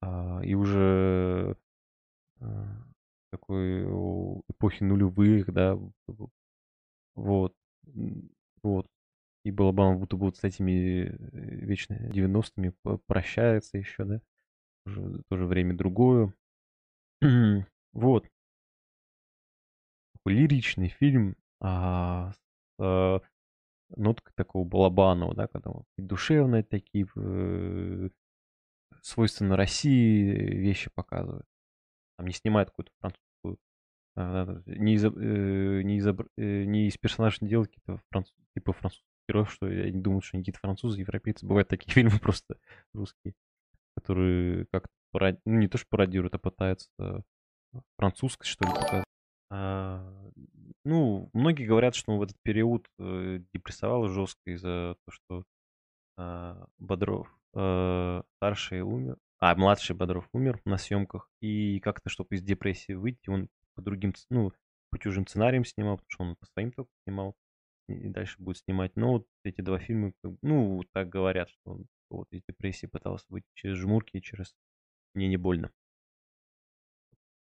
А, и уже а, такой эпохи нулевых, да, вот. Вот и Балабанов будто бы вот с этими э, вечно 90-ми прощается еще, да, уже тоже время другое. вот. Такой лиричный фильм а, с а, ноткой такого Балабанова, да, когда вот душевные такие, э, свойственно России вещи показывают. Там не снимает какую-то французскую не, из, э, не, из, э, не из персонажа не делать какие-то француз, типа французских героев, что я не думаю, что они какие-то французы, европейцы. Бывают такие (laughs) фильмы просто русские, которые как-то парод... ну, не то что пародируют, а пытаются французскость, что ли, показать. А, ну, многие говорят, что он в этот период э, депрессовал жестко из-за того, что а, Бодров э, старший умер, а младший Бодров умер на съемках, и как-то, чтобы из депрессии выйти, он по другим, ну, по чужим сценариям снимал, потому что он по своим только снимал, и дальше будет снимать. Но вот эти два фильма, ну, так говорят, что он вот из депрессии пытался выйти через жмурки и через «Мне не больно».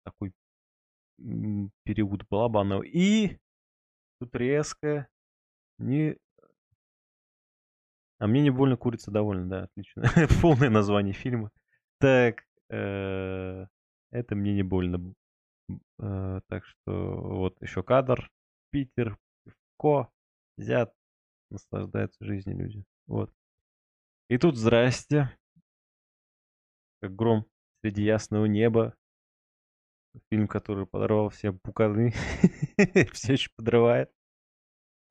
Такой период Балабанова. И тут резко не... А мне не больно, курица довольна, да, отлично. (laughs) Полное название фильма. Так, э, это мне не больно. Э, Так что вот еще кадр. Питер, Ко, взят, наслаждаются жизнью люди. Вот. И тут здрасте. Как гром среди ясного неба. Фильм, который подорвал все пуканы. (laughs) Все еще подрывает.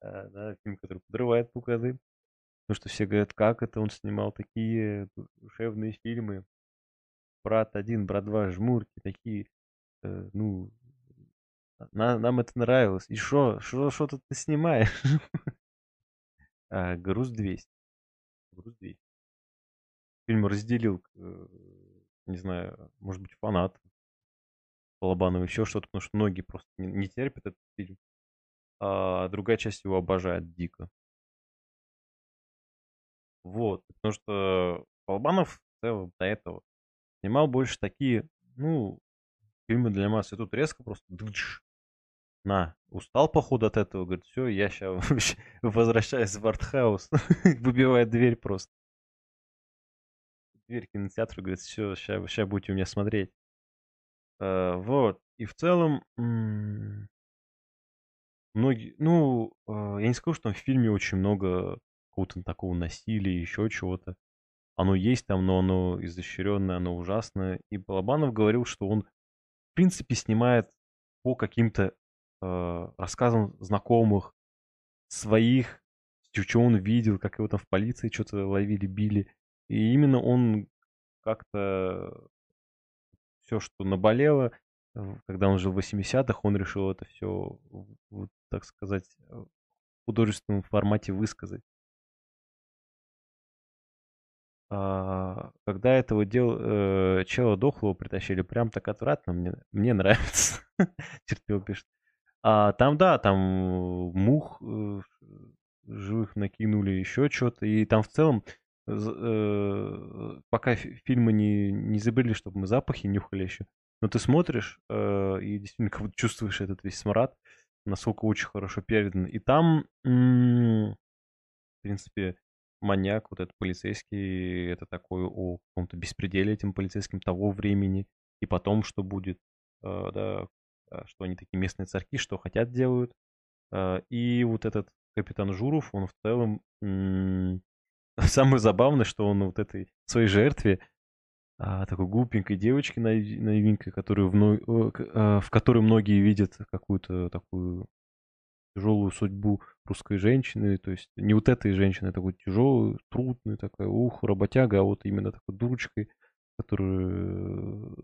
А, Да, фильм, который подрывает пуканы. Потому что все говорят, как это он снимал такие душевные фильмы. Брат один, брат два, жмурки, такие, ну, на- нам это нравилось. И что, что, что ты снимаешь? (laughs) А, груз 200. Груз 200. Фильм разделил, э, не знаю, может быть, фанат Балабанова, еще что-то, потому что многие просто не, не терпят этот фильм. А другая часть его обожает дико. Вот, потому что Балабанов до этого снимал больше такие, ну, фильмы для массы. Тут резко просто на, устал походу от этого, говорит, все, я сейчас (laughs) возвращаюсь в артхаус, (laughs) выбивает дверь просто. Дверь кинотеатра, говорит, все, сейчас, будете у меня смотреть. Э, вот, и в целом, многие, ну, э, я не скажу, что там в фильме очень много какого-то такого насилия, еще чего-то. Оно есть там, но оно изощренное, оно ужасное. И Балабанов говорил, что он, в принципе, снимает по каким-то э, рассказам знакомых, своих, что он видел, как его там в полиции что-то ловили, били. И именно он как-то все, что наболело, когда он жил в 80-х, он решил это все, так сказать, э, в художественном формате высказать. А, когда этого дел, э, чела дохлого притащили, прям так отвратно, мне, мне (laughs) нравится. Терпел пишет. А там, да, там мух э, живых накинули, еще что-то. И там в целом, э, пока фи- фильмы не, не изобрели, чтобы мы запахи нюхали еще, но ты смотришь и действительно как будто чувствуешь этот весь смрад, насколько очень хорошо передан. И там, в принципе, маньяк, вот этот полицейский, это такой о каком-то беспределе этим полицейским того времени, и потом, что будет, э, да, а, что они такие местные царьки, что хотят делают. А, И вот этот капитан Журов, он в целом... м, (laughs) Самое забавное, что он вот этой своей жертве, а, такой глупенькой девочки наив- наивенькой, которую в, э, а, в которой многие видят какую-то такую тяжелую судьбу русской женщины, то есть не вот этой женщины, а такой тяжелую, трудную, такая, ух, работяга, а вот именно такой дурочкой, которая э,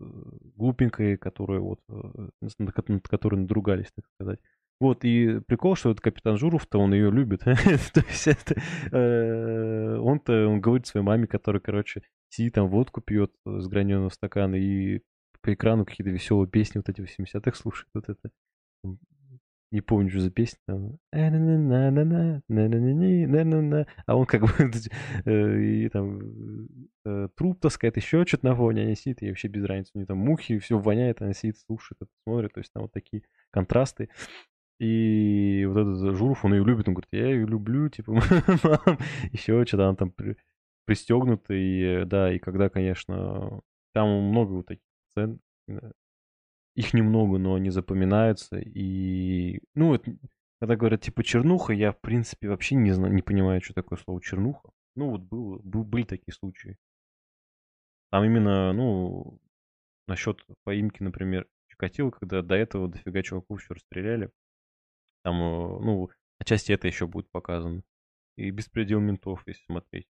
глупенькая, которая вот, э, над которой надругались, так сказать. Вот, и прикол, что этот капитан Журов-то, он ее любит. (laughs) То есть это, э, он-то, он говорит своей маме, которая, короче, сидит там водку пьет с граненого стакана и по экрану какие-то веселые песни вот эти 80-х слушает. Вот это. Не помню, что за песня. А он как бы (laughs) э, и там э, труп таскает, еще что-то на фоне, они сидят, и вообще без разницы. У них там мухи, все воняет, она сидит, слушает, смотрит. То есть там вот такие контрасты. И вот этот Журов, он ее любит, он говорит, я ее люблю, типа, (laughs) мам, еще что-то, она там при- пристегнута, и э, да, и когда, конечно, там много вот таких сцен, их немного, но они запоминаются, и, ну, это, когда говорят, типа, чернуха, я, в принципе, вообще не знаю, не понимаю, что такое слово чернуха. Ну, вот было, был- были такие случаи. Там именно, ну, насчет поимки, например, Чикатило, когда до этого дофига чуваков еще расстреляли, там, э, ну, отчасти это еще будет показано. И беспредел ментов, если смотреть.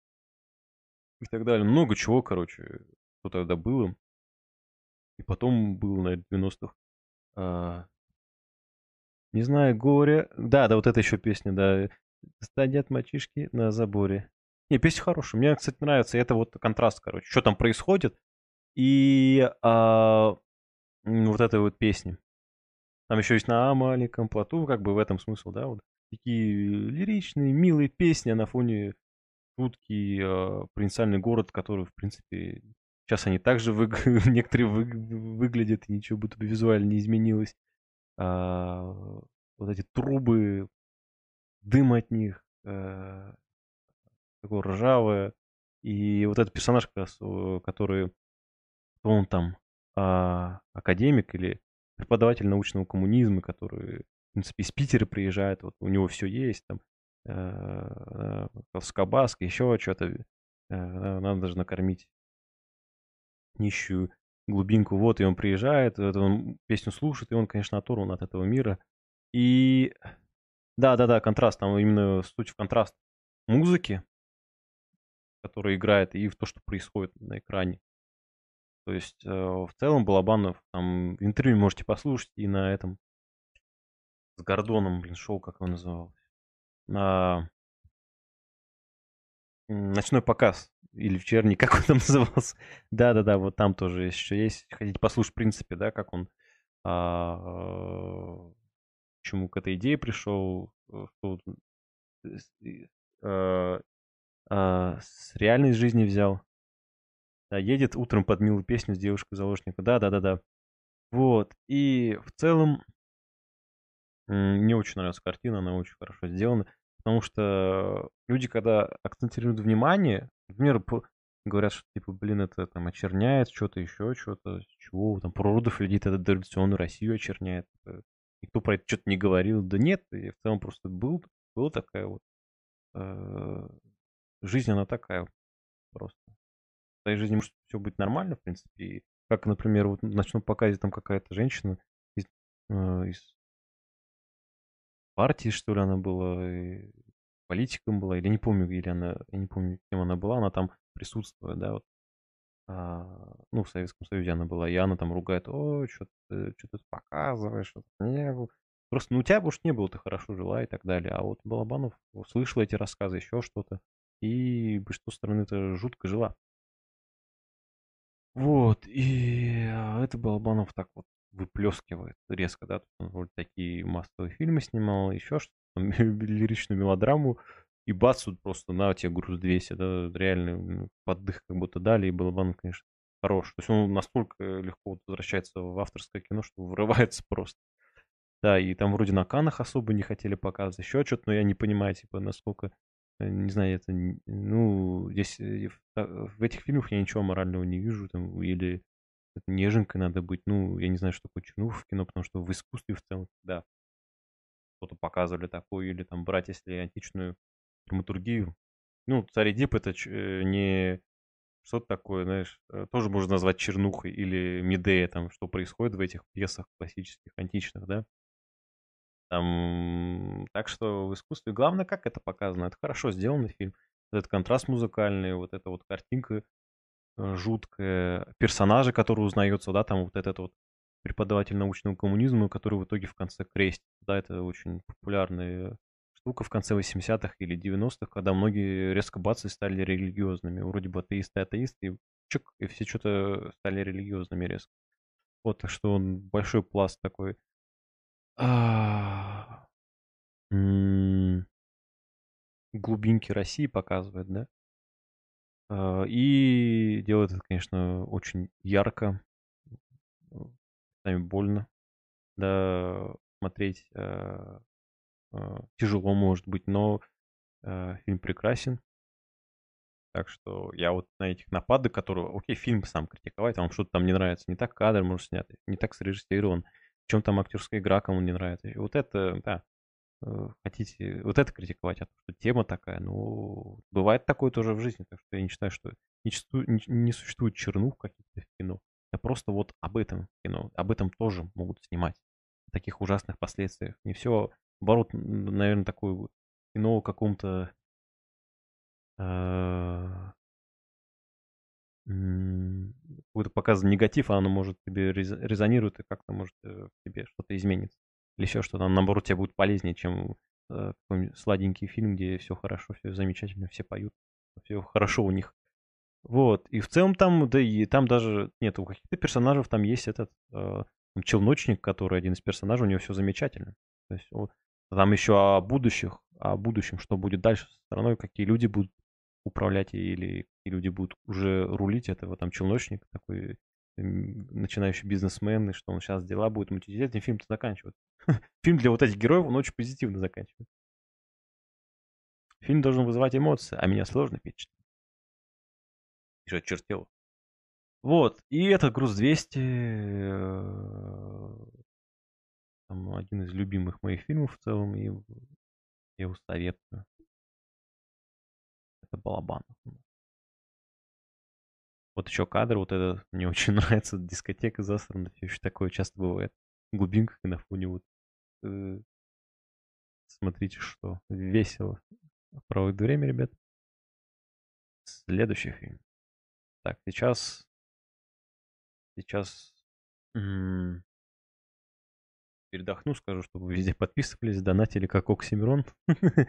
И так далее. Много чего, короче, что тогда было. И потом наверное, в 90-х. а, Не знаю, горе. Да, да, вот эта еще песня, да. Стоят мальчишки на заборе. Не, песня хорошая. Мне, кстати, нравится. Это вот контраст, короче. Что там происходит. И а, вот этой вот песни. Там еще есть на маленьком плоту, как бы в этом смысл, да, вот такие лиричные, милые песни на фоне жуткий э, провинциальный город, который, в принципе, сейчас они также вы... (laughs) некоторые вы... выглядят, и ничего будто бы визуально не изменилось. А, вот эти трубы, дым от них, э, такое ржавое. И вот этот персонаж, который, он там, а, академик или преподаватель научного коммунизма, который, в принципе, из Питера приезжает, вот у него все есть, там, э, скобаска, еще что-то, э, надо даже накормить нищую глубинку, вот, и он приезжает, он песню слушает, и он, конечно, оторван от этого мира. И да-да-да, контраст, там именно суть в контраст музыки, которая играет, и в то, что происходит на экране. То есть, э, в целом, Балабанов, там, интервью можете послушать и на этом, с Гордоном, блин, шоу, как его называлось, на ночной показ или вечерний, как он там (laughs) назывался. Да-да-да, вот там тоже еще есть. Хотите послушать, в принципе, да, как он, а, а, чему к этой идее пришел, э, что а, а, с реальной жизни взял. Да, едет утром под милую песню с девушкой-заложником. Да-да-да-да. Вот. И в целом мне очень нравится картина, она очень хорошо сделана. Потому что люди, когда акцентируют внимание, например, говорят, что типа, блин, это там очерняет что-то еще, что-то, чего, там, про людей, это дореволюционную Россию очерняет. Э, никто про это что-то не говорил. Да нет, и в целом просто был, была такая вот э, жизнь, она такая просто твоей жизни может все быть нормально, в принципе. И как, например, вот в ночном показе там какая-то женщина из, э, из партии, что ли, она была, и политиком была, или не помню, или она, я не помню, кем она была, она там присутствует, да, вот. А, ну, в Советском Союзе она была, и она там ругает, о, что ты, ты показываешь, что не. Просто, ну, у тебя, может, не было, ты хорошо жила и так далее. А вот Балабанов услышал эти рассказы, еще что-то, и большинство страны это жутко жила. Вот, и а, это Балабанов так вот выплескивает резко, да, он вроде такие массовые фильмы снимал, еще что-то, (laughs) лиричную мелодраму, и бац, вот просто на тебе груз 200, да, реально поддых как будто дали, и Балабанов, конечно, хорош. То есть он настолько легко вот возвращается в авторское кино, что вырывается (laughs) просто. Да, и там вроде на Канах особо не хотели показывать, еще что-то, но я не понимаю, типа, насколько Э, не знаю, это, ну, здесь э, в этих фильмах я ничего морального не вижу, там, или неженкой надо быть, ну, я не знаю, что такое Чернух в кино, потому что в искусстве в целом, да, что-то показывали такое, или там брать, если античную драматургию, ну, царь Эдип это э, не что-то такое, знаешь, тоже можно назвать чернухой или Медея, там, что происходит в этих пьесах классических, античных, да, там, так что в искусстве главное, как это показано. Это хорошо сделанный фильм. Этот контраст музыкальный, вот эта вот картинка э, жуткая, персонажи, которые узнаются, да, там вот этот вот преподаватель научного коммунизма, который в итоге в конце крестит. Да, это очень популярная штука в конце 80-х или 90-х, когда многие резко бац и стали религиозными. Вроде бы атеисты, атеисты, и чик, и все что-то стали религиозными резко. Вот, так что он большой пласт такой а, глубинки России показывает, да? А, и делает это, конечно, очень ярко, сами больно, да, смотреть а, тяжело, может быть, но фильм прекрасен. Так что я вот на этих нападок, которые, окей, фильм сам критиковать, вам что-то там не нравится, не так кадр, может, снят, не так срежиссирован, в чем там актерская игра, кому не нравится. И вот это, да, э, хотите вот это критиковать, а то, что тема такая, ну, бывает такое тоже в жизни, так что я не считаю, что не, не, не существует чернух каких-то в кино. Это просто вот об этом кино, об этом тоже могут снимать. таких ужасных последствиях. Не все, наоборот, наверное, такое кино каком-то э, какой-то показан негатив, а оно может тебе резонирует и как-то может э, тебе что-то изменится. или еще что-то, наоборот, тебе будет полезнее, чем э, какой-нибудь сладенький фильм, где все хорошо, все замечательно, все поют, все хорошо у них. Вот, и в целом там, да и там даже, нет, у каких-то персонажей там есть этот э, челночник, который один из персонажей, у него все замечательно. То есть вот, там еще о будущих, о будущем, что будет дальше со страной, какие люди будут управлять или какие люди будут уже рулить этого, там челночник такой начинающий бизнесмен, и что он сейчас дела будет мутить. Этим фильм-то заканчивает. (laughs) Фильм для вот этих героев, он очень позитивно заканчивает. Фильм должен вызывать эмоции, а меня сложно печь. И что, чертел. Вот, и это груз 200, э, там, один из любимых моих фильмов в целом, и я его советую. Это Балабанов. Вот еще кадр, вот это мне очень (laughs) нравится, дискотека засрана, еще такое часто бывает. В глубинках на фоне вот. Смотрите, что весело. Проводит время, ребят. Следующий фильм. Так, сейчас... Сейчас... Передохну, скажу, чтобы везде (laughs) подписывались, донатили как Оксимирон. (laughs)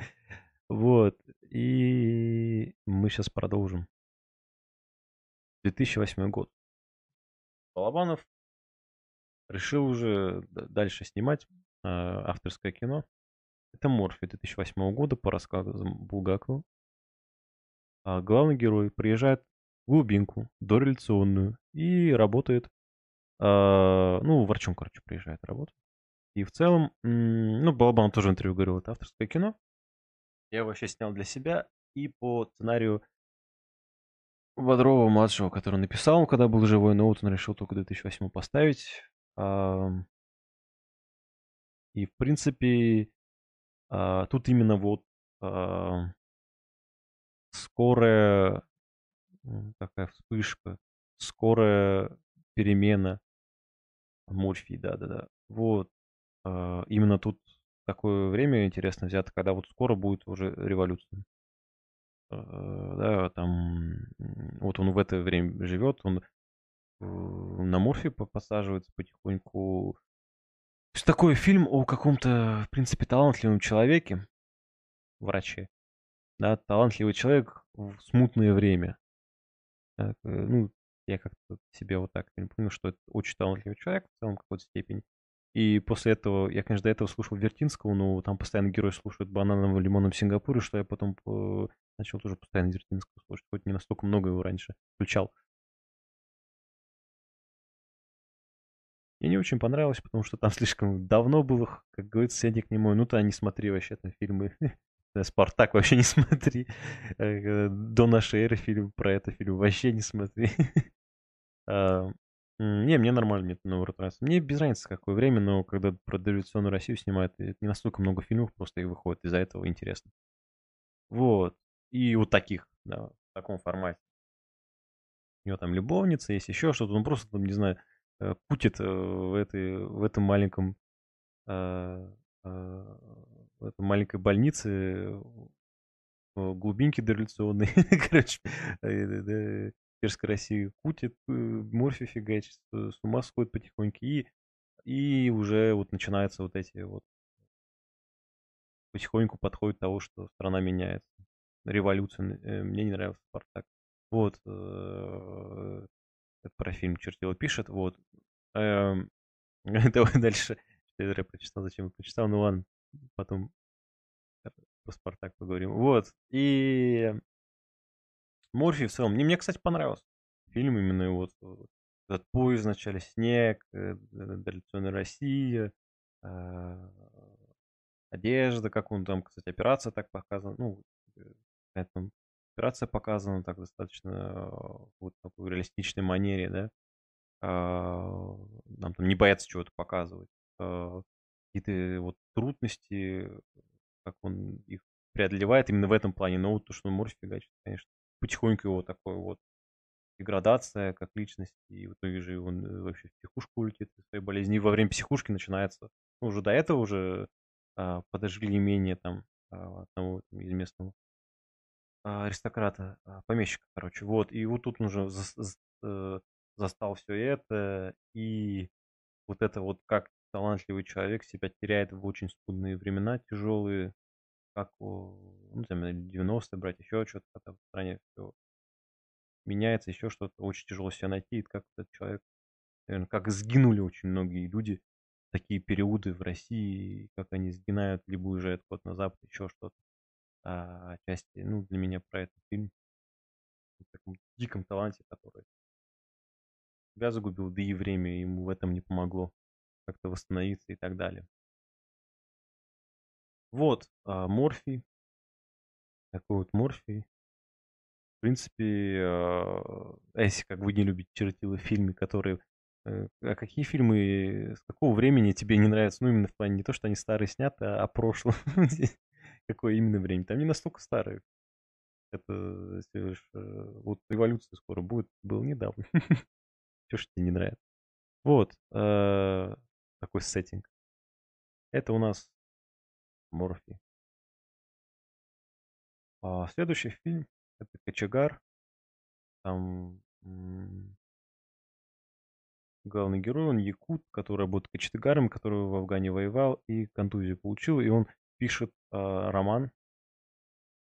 Вот. И мы сейчас продолжим. 2008 год. Балабанов решил уже дальше снимать э, авторское кино. Это Морфи 2008 года по рассказам Булгакова. А главный герой приезжает глубинку, дореволюционную, и работает, э, ну, врачом, короче, приезжает работать. И в целом, ну, Балабанов тоже интервью говорил, это авторское кино. Я его вообще снял для себя, и по сценарию Бодрова младшего, который написал, когда был живой, но вот он решил только в 2008 поставить. И, в принципе, а, тут именно вот а, скорая такая вспышка, скорая перемена морфий, да-да-да. Вот. А, именно тут такое время интересно взято, когда вот скоро будет уже революция. Э, да, там, вот он в это время живет, он на морфе посаживается потихоньку. То есть такой фильм о каком-то, в принципе, талантливом человеке, враче, да, талантливый человек в смутное время. Э, ну, я как-то себе вот так понял, что это очень талантливый человек в целом какой-то степени. И после этого, я, конечно, до этого слушал Вертинского, но там постоянно герой слушает бананом лимоном в Сингапуре, что я потом э, начал тоже постоянно Вертинского слушать, хоть не настолько много его раньше включал. Мне не очень понравилось, потому что там (laughs) слишком давно было, как говорится, сядь к нему, ну то не смотри вообще там фильмы. (laughs) Спартак вообще не (laughs) смотри. Э, до нашей эры фильм про это фильм вообще не смотри. (laughs) Не, мне нормально, мне наоборот нравится. Мне без разницы, какое время, но когда про дореволюционную Россию снимают, не настолько много фильмов просто и выходит, из-за этого интересно. Вот. И вот таких, да, в таком формате. У него там любовница, есть еще что-то, он просто там, не знаю, э, кутит э, в, этой, в этом маленьком э, в этой маленькой больнице глубинки дореволюционной, (laughs) короче, Перской России кутит, э, морфи фигачит, с ума сходит потихоньку, и, и уже вот начинаются вот эти вот потихоньку подходит того, что страна меняется. Революция. Э, мне не нравился Спартак. Вот. Э, это про фильм Чертила пишет. Вот. Эм, (laughs) давай дальше. Я зря прочитал, зачем я прочитал. Ну ладно, потом про Спартак поговорим. Вот. И Морфи в целом. Мне, мне, кстати, понравился фильм именно вот этот поезд вначале снег, дореволюционная Россия, а, одежда, как он там, кстати, операция так показана, ну, там операция показана так достаточно вот такой реалистичной манере, да, а, нам там не боятся чего-то показывать, а, какие-то вот трудности, как он их преодолевает именно в этом плане, но вот то, что Морфи фигачит, конечно, потихоньку его такой вот деградация как личности, и в итоге же он э, вообще в психушку улетит из своей болезни. И во время психушки начинается, ну, уже до этого уже а, подожгли имение там а, одного там, из местного а, аристократа, а, помещика, короче. Вот, и вот тут он уже за, за, э, застал все это, и вот это вот как талантливый человек себя теряет в очень скудные времена, тяжелые, как, ну, там, 90-е брать, еще что-то, когда в стране все меняется, еще что-то, очень тяжело себя найти, и как этот человек, наверное, как сгинули очень многие люди, такие периоды в России, как они сгинают, либо уезжают куда на Запад, еще что-то. А отчасти, ну, для меня про этот фильм, о таком диком таланте, который себя загубил, да и время ему в этом не помогло как-то восстановиться и так далее. Вот, а, Морфий. Такой вот Морфий. В принципе, а, если как вы не любите чертилы фильмы, которые... Э, а какие фильмы, с какого времени тебе не нравятся? Ну, именно в плане не то, что они старые сняты, а о прошлом. (laughs) Какое именно время? Там не настолько старые. Это всего лишь... Э, вот революция скоро будет. Был недавно. (laughs) Чего ж тебе не нравится? Вот. Такой сеттинг. Это у нас Морфи. А следующий фильм это Кочегар. Там главный герой, он якут, который работает кочегаром, который в Афгане воевал и контузию получил, и он пишет э, роман.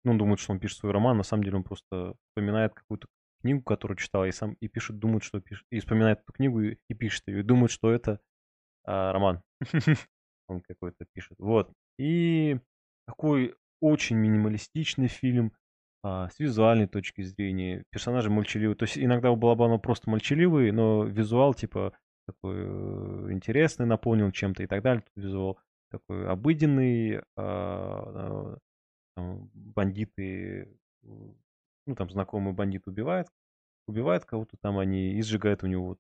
Ну, он думает, что он пишет свой роман, на самом деле он просто вспоминает какую-то книгу, которую читал, и сам и пишет, думает, что пишет, и вспоминает эту книгу и, и пишет ее, и думает, что это а, роман. (laughs) Он какой-то пишет. Вот. И такой очень минималистичный фильм а, с визуальной точки зрения. Персонажи молчаливые. То есть иногда у Балабанова просто молчаливый, но визуал типа такой э, интересный, наполнен чем-то и так далее. Визуал такой обыденный, а, а, там, бандиты, ну там знакомый бандит убивает, убивает кого-то там, они и сжигают у него вот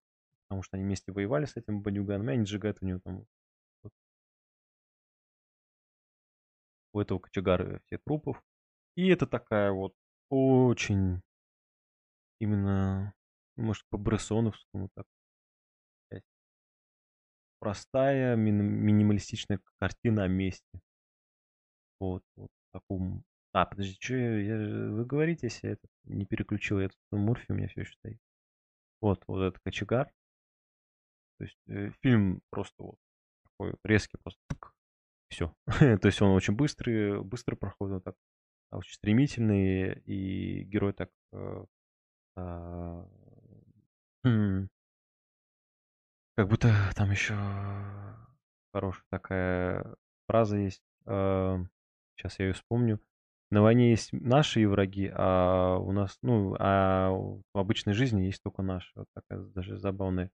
потому что они вместе воевали с этим бандюганами, они сжигают у него там вот, у этого кочегара все трупов. И это такая вот очень именно, может, по Брессоновскому так простая, минималистичная картина о месте. Вот, вот таком... А, подожди, что я, я... Вы говорите, если я это не переключил, я тут Мурфи у меня все еще стоит. Вот, вот этот кочегар. То есть э, фильм просто вот такой резкий, просто все. (laughs) То есть он очень быстрый, быстро проходит, вот так, а очень стремительный, и герой так э, э, как будто там еще хорошая такая фраза есть. Сейчас я ее вспомню. На войне есть наши враги, а у нас, ну, а в обычной жизни есть только наши. Вот такая даже забавная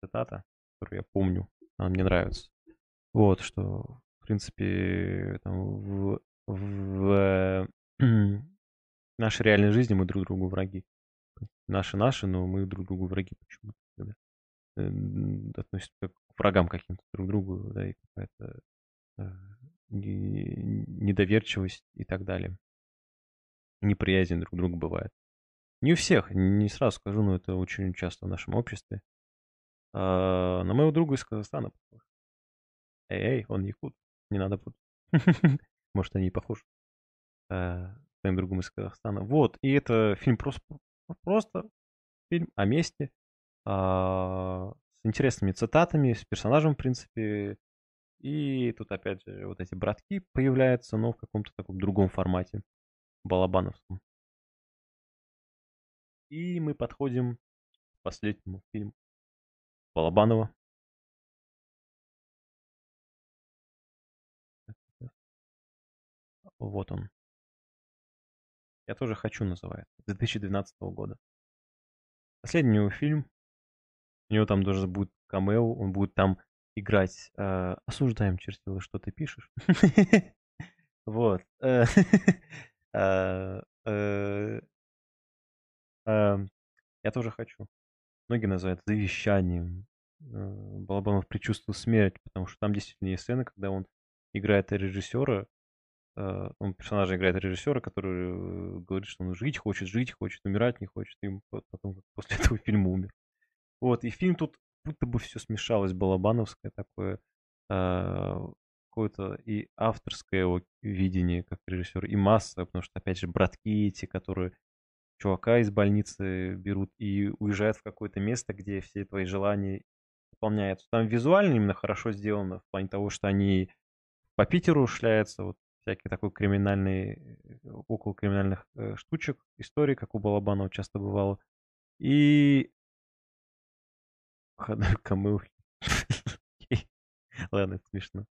цитата, которую я помню, она мне нравится. Вот, что, в принципе, там, в, в (clears throat) нашей реальной жизни мы друг другу враги. Наши наши, но мы друг другу враги почему-то. Да? Относятся как к врагам каким-то друг другу, да, и какая-то э, недоверчивость и так далее. Неприязнь друг к другу бывает. Не у всех, не сразу скажу, но это очень часто в нашем обществе. А, на моего друга из Казахстана похож. Эй, эй, он якут. Не надо путать. (laughs) Может, они и похожи. А, своим другом из Казахстана. Вот, и это фильм просто, просто фильм о месте, а, с интересными цитатами, с персонажем, в принципе. И тут, опять же, вот эти братки появляются, но в каком-то таком другом формате, балабановском. И мы подходим к последнему фильму Балабанова Вот он. Я тоже хочу называется. 2012 года. Последний его фильм. У него там даже будет камео. Он будет там играть. Э, осуждаем, чертила, что ты пишешь. (laughs) Вот. (laughs) Э, э, э, эм, я тоже хочу. Многие называют завещанием. Э, Балабанов предчувствовал смерть, потому что там действительно есть сцена, когда он играет режиссера, э, он персонажа играет режиссера, который э, говорит, что он жить хочет, жить хочет, умирать не хочет, и потом после (laughs) этого фильма умер. Вот, и фильм тут будто бы все смешалось, балабановское такое, какое-то и авторское его видение как режиссера, и масса, потому что, опять же, братки эти, которые чувака из больницы берут и уезжают в какое-то место, где все твои желания выполняется. Там визуально именно хорошо сделано в плане того, что они по Питеру шляются, вот всякие такой криминальные, около криминальных э, штучек, истории, как у Балабанова часто бывало. И... (laughs) Камео. Ладно, это смешно.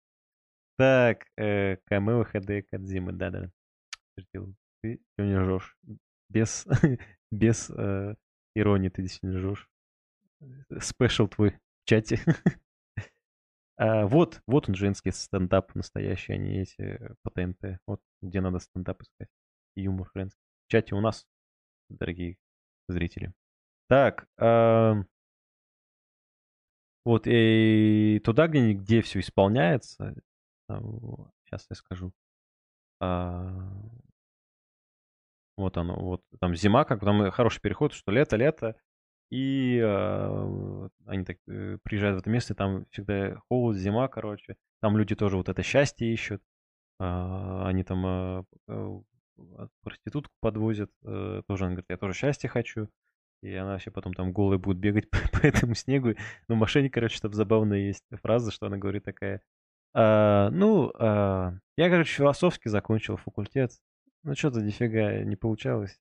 Так, э, камео ХД Кадзимы, да-да. Ты сегодня жжешь. Без, (laughs) без э, иронии ты действительно жжешь. Спешл твой в чате. (laughs) а, вот, вот он, женский стендап настоящий, а не эти по ТНТ. Вот где надо стендап искать. Юмор женский. В чате у нас, дорогие зрители. Так, э, вот и туда, где, где все исполняется, сейчас я скажу. А, вот оно, вот там зима, как там хороший переход, что лето, лето, и э, они так э, приезжают в это место, и там всегда холод, зима, короче. Там люди тоже вот это счастье ищут. Э, они там э, э, проститутку подвозят. Э, тоже она говорит, я тоже счастье хочу. И она вообще потом там голая будет бегать по, (laughs) по этому снегу. Но в машине, короче, там забавная есть фраза, что она говорит такая. А, ну, а, я, короче, философски закончил факультет. Ну, что-то нифига не получалось.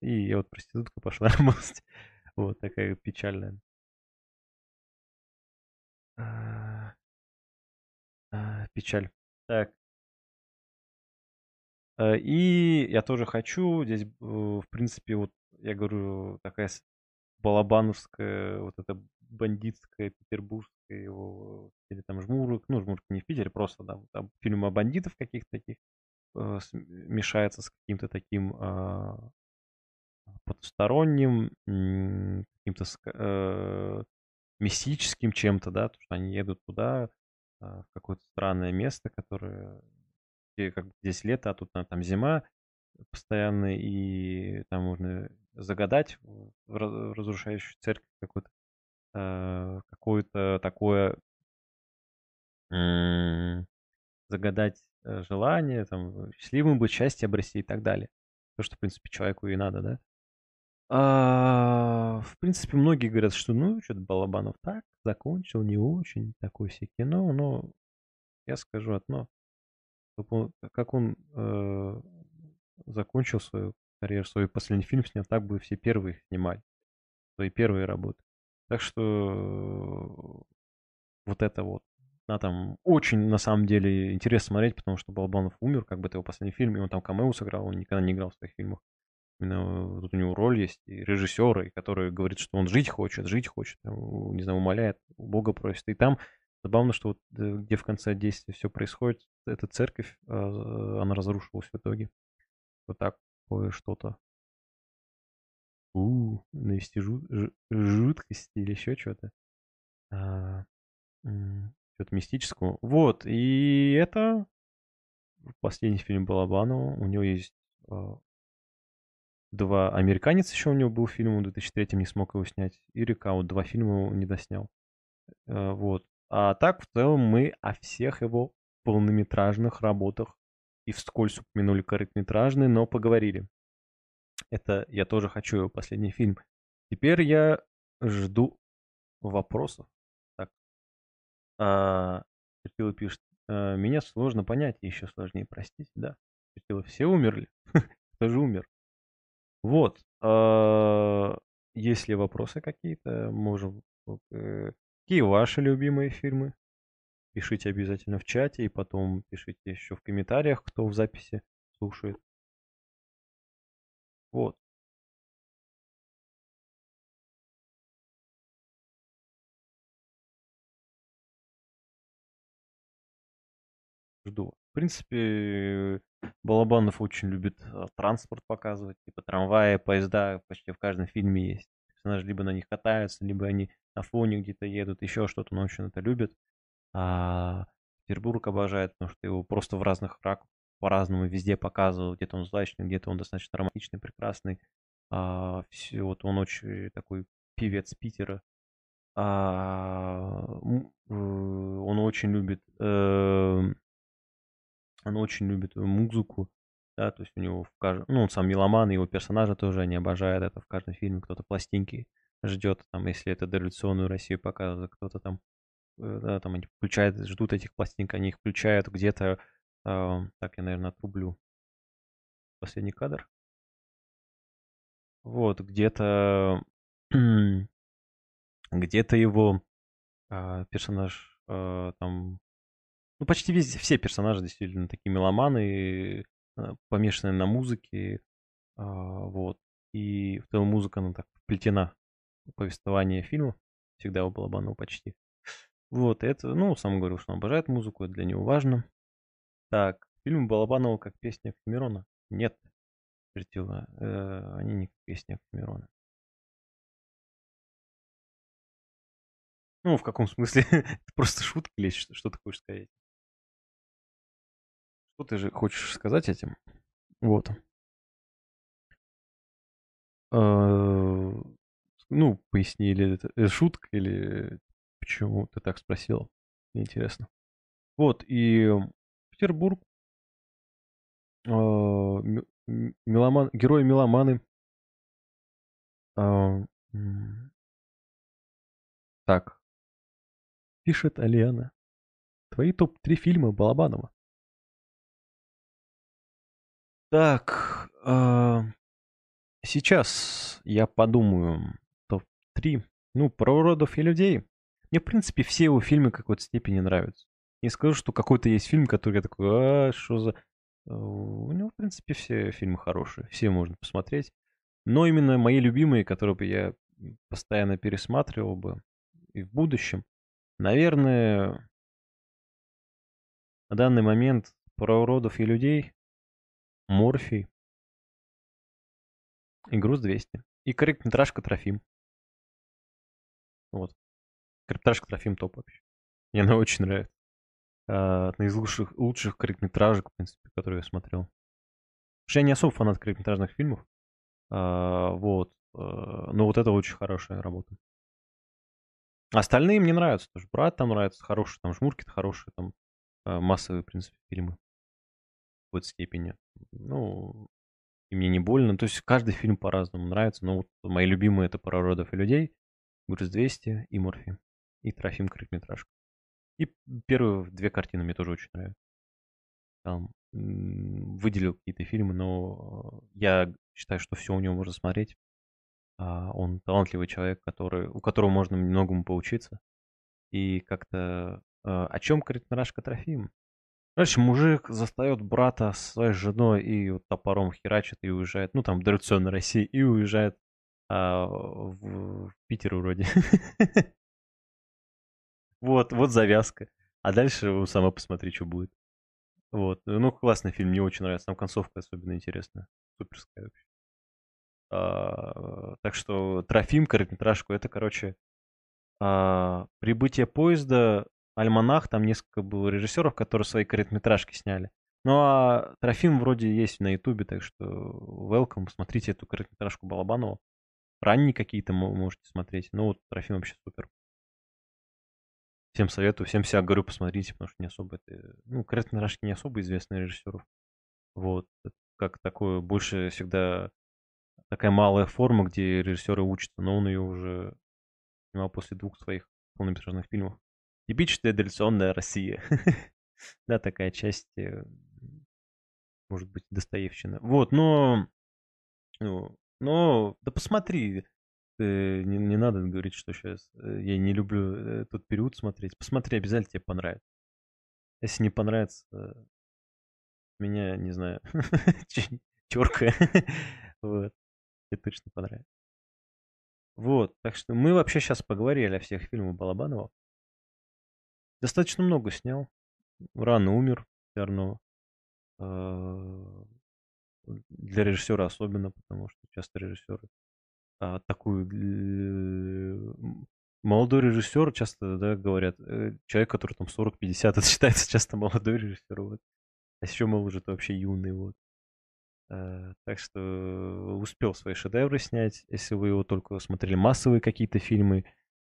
И я вот проститутка пошла (laughs) работать. Вот такая печальная. А, а, печаль. Так. А, и я тоже хочу. Здесь, в принципе, вот я говорю, такая балабановская, вот эта бандитская, петербургская его, или там Жмурок, ну, Жмурок не в Питере, просто, да, там фильм о бандитов каких-то таких, э, мешается с каким-то таким э, потусторонним, каким-то э, мистическим чем-то, да, то, что они едут туда, э, в какое-то странное место, которое, где, как здесь лето, а тут там зима постоянно, и там можно загадать в разрушающую церковь какую-то, э, какое-то такое загадать э, желание, там, счастливым быть, счастье обрести и так далее. То, что, в принципе, человеку и надо, да? А, в принципе, многие говорят, что, ну, что-то Балабанов так, закончил, не очень, такое все кино, но я скажу одно. Как он э, закончил свою карьеру, свой последний фильм снял, так бы все первые снимали. Свои первые работы. Так что вот это вот. Да, там очень, на самом деле, интересно смотреть, потому что Балабанов умер, как бы это его последний фильм, и он там камео сыграл, он никогда не играл в своих фильмах. Именно тут у него роль есть, и режиссера, и который говорит, что он жить хочет, жить хочет, не знаю, умоляет, у Бога просит. И там забавно, что вот э, где в конце действия все происходит, эта церковь, а, она разрушилась в итоге. Вот так что-то. У, навести жут, жуткости или еще что-то. А, что-то мистического. Вот, и это последний фильм Балабанова. У него есть а, два «Американец» еще у него был фильм, в 2003 не смог его снять. И «Река», вот два фильма он не доснял. А, вот. А так, в целом, мы о всех его полнометражных работах и вскользь упомянули короткометражные, но поговорили. Это я тоже хочу его последний фильм. Теперь я жду вопросов. А, Терпила пишет. А, меня сложно понять, еще сложнее простить. Да. Терпила, все умерли? (laughs) Кто же умер? Вот. А, есть ли вопросы какие-то? Можем. Э, какие ваши любимые фильмы? Пишите обязательно в чате и потом пишите еще в комментариях, кто в записи слушает. Вот. Жду. В принципе, Балабанов очень любит а, транспорт показывать, типа трамваи, поезда почти в каждом фильме есть. Персонажи либо на них катаются, либо они на фоне где-то едут, еще что-то, он очень это любит. А Петербург обожает, потому что его просто в разных ракурсах по-разному везде показывал. Где-то он злачный, где-то он достаточно романтичный, прекрасный. А, все, вот он очень такой певец Питера. А, э, он очень любит, э, он очень любит музыку, да, то есть у него в каждом, ну, он сам меломан, его персонажа тоже они обожают это в каждом фильме, кто-то пластинки ждет, там, если это дореволюционную Россию показывает, кто-то там, э, да, там они включают, ждут этих пластинок, они их включают где-то, э, так я, наверное, отрублю последний кадр. Вот, где-то (clears throat) где-то его э, персонаж э, там, ну почти везде все персонажи действительно такие меломаны, э, помешанные на музыке, э, вот. И в целом музыка, она так вплетена в повествование фильма, всегда у Балабанова почти. Вот, это, ну, сам говорил, что он обожает музыку, это для него важно. Так, фильм Балабанова как песня Оксимирона? Нет, Чертила, э, они не как песня Оксимирона. Ну, в каком смысле? (laughs) Это просто шутка или что ты хочешь сказать? Что ты же хочешь сказать этим? Вот. А, ну, поясни, или это, это шутка, или почему ты так спросил? Интересно. Вот, и Петербург, э, меломан, герои меломаны. Э, так, Пишет Алиана. Твои топ-3 фильма Балабанова. Так, э, сейчас я подумаю. Топ-3. Ну, про уродов и людей. Мне, в принципе, все его фильмы какой-то степени нравятся. Не скажу, что какой-то есть фильм, который я такой, а, что за... Э, у него, в принципе, все фильмы хорошие. Все можно посмотреть. Но именно мои любимые, которые бы я постоянно пересматривал бы и в будущем, Наверное, на данный момент про уродов и людей Морфий и Груз-200. И короткометражка Трофим. Вот. Короткометражка Трофим топ вообще. Мне она очень нравится. А, одна из лучших, лучших короткометражек, в принципе, которые я смотрел. Потому что я не особо фанат короткометражных фильмов. А, вот. А, но вот это очень хорошая работа. Остальные мне нравятся тоже. Брат там нравится, хороший, там Жмурки-то хорошие, там э, массовые, в принципе, фильмы. Какой-то степени. Ну, и мне не больно. То есть каждый фильм по-разному нравится. Но вот мои любимые это «Про родов и людей», «Груз-200» и «Морфи». И «Трофим короткометражка». И первые две картины мне тоже очень нравятся. Там выделил какие-то фильмы, но я считаю, что все у него можно смотреть. А, он талантливый человек, который, у которого можно многому поучиться. И как-то... А, о чем короткометражка Трофим? Короче, мужик застает брата с своей женой и вот топором херачит и уезжает. Ну, там, дореволюционной России. И уезжает а, в, в Питер вроде. (laughs) Вот, вот завязка. А дальше сама посмотри, что будет. Вот. Ну, классный фильм, мне очень нравится. Там концовка особенно интересная. Суперская вообще. А, так что Трофим, короткометражку, это, короче, а, прибытие поезда, Альманах, там несколько было режиссеров, которые свои короткометражки сняли. Ну а Трофим вроде есть на Ютубе, так что welcome, смотрите эту короткометражку Балабанова. Ранние какие-то можете смотреть. Ну вот Трофим вообще супер. Всем советую, всем себя говорю, посмотрите, потому что не особо это... Ну, короткометражки не особо известные режиссеров. Вот. Как такое, больше всегда такая малая форма, где режиссеры учатся, но он ее уже снимал после двух своих полнометражных фильмов. Типичная дореволюционная Россия. (laughs) да, такая часть, э, может быть, Достоевщина. Вот, но... Ну, но, да посмотри, э, не, не надо говорить, что сейчас э, я не люблю этот период смотреть. Посмотри, обязательно тебе понравится. Если не понравится, меня, не знаю, (laughs) черка. (laughs) вот. Тебе точно понравится. Вот, так что мы вообще сейчас поговорили о всех фильмах Балабанова. Достаточно много снял. Рано умер, равно. А, для режиссера особенно, потому что часто режиссеры а, такую молодой режиссер часто да, говорят, э, человек, который там 40-50, (laughs) это считается часто молодой режиссер. Вот. А еще моложе, это вообще юный. Вот. Э, так что успел свои шедевры снять. Если вы его только смотрели массовые какие-то фильмы,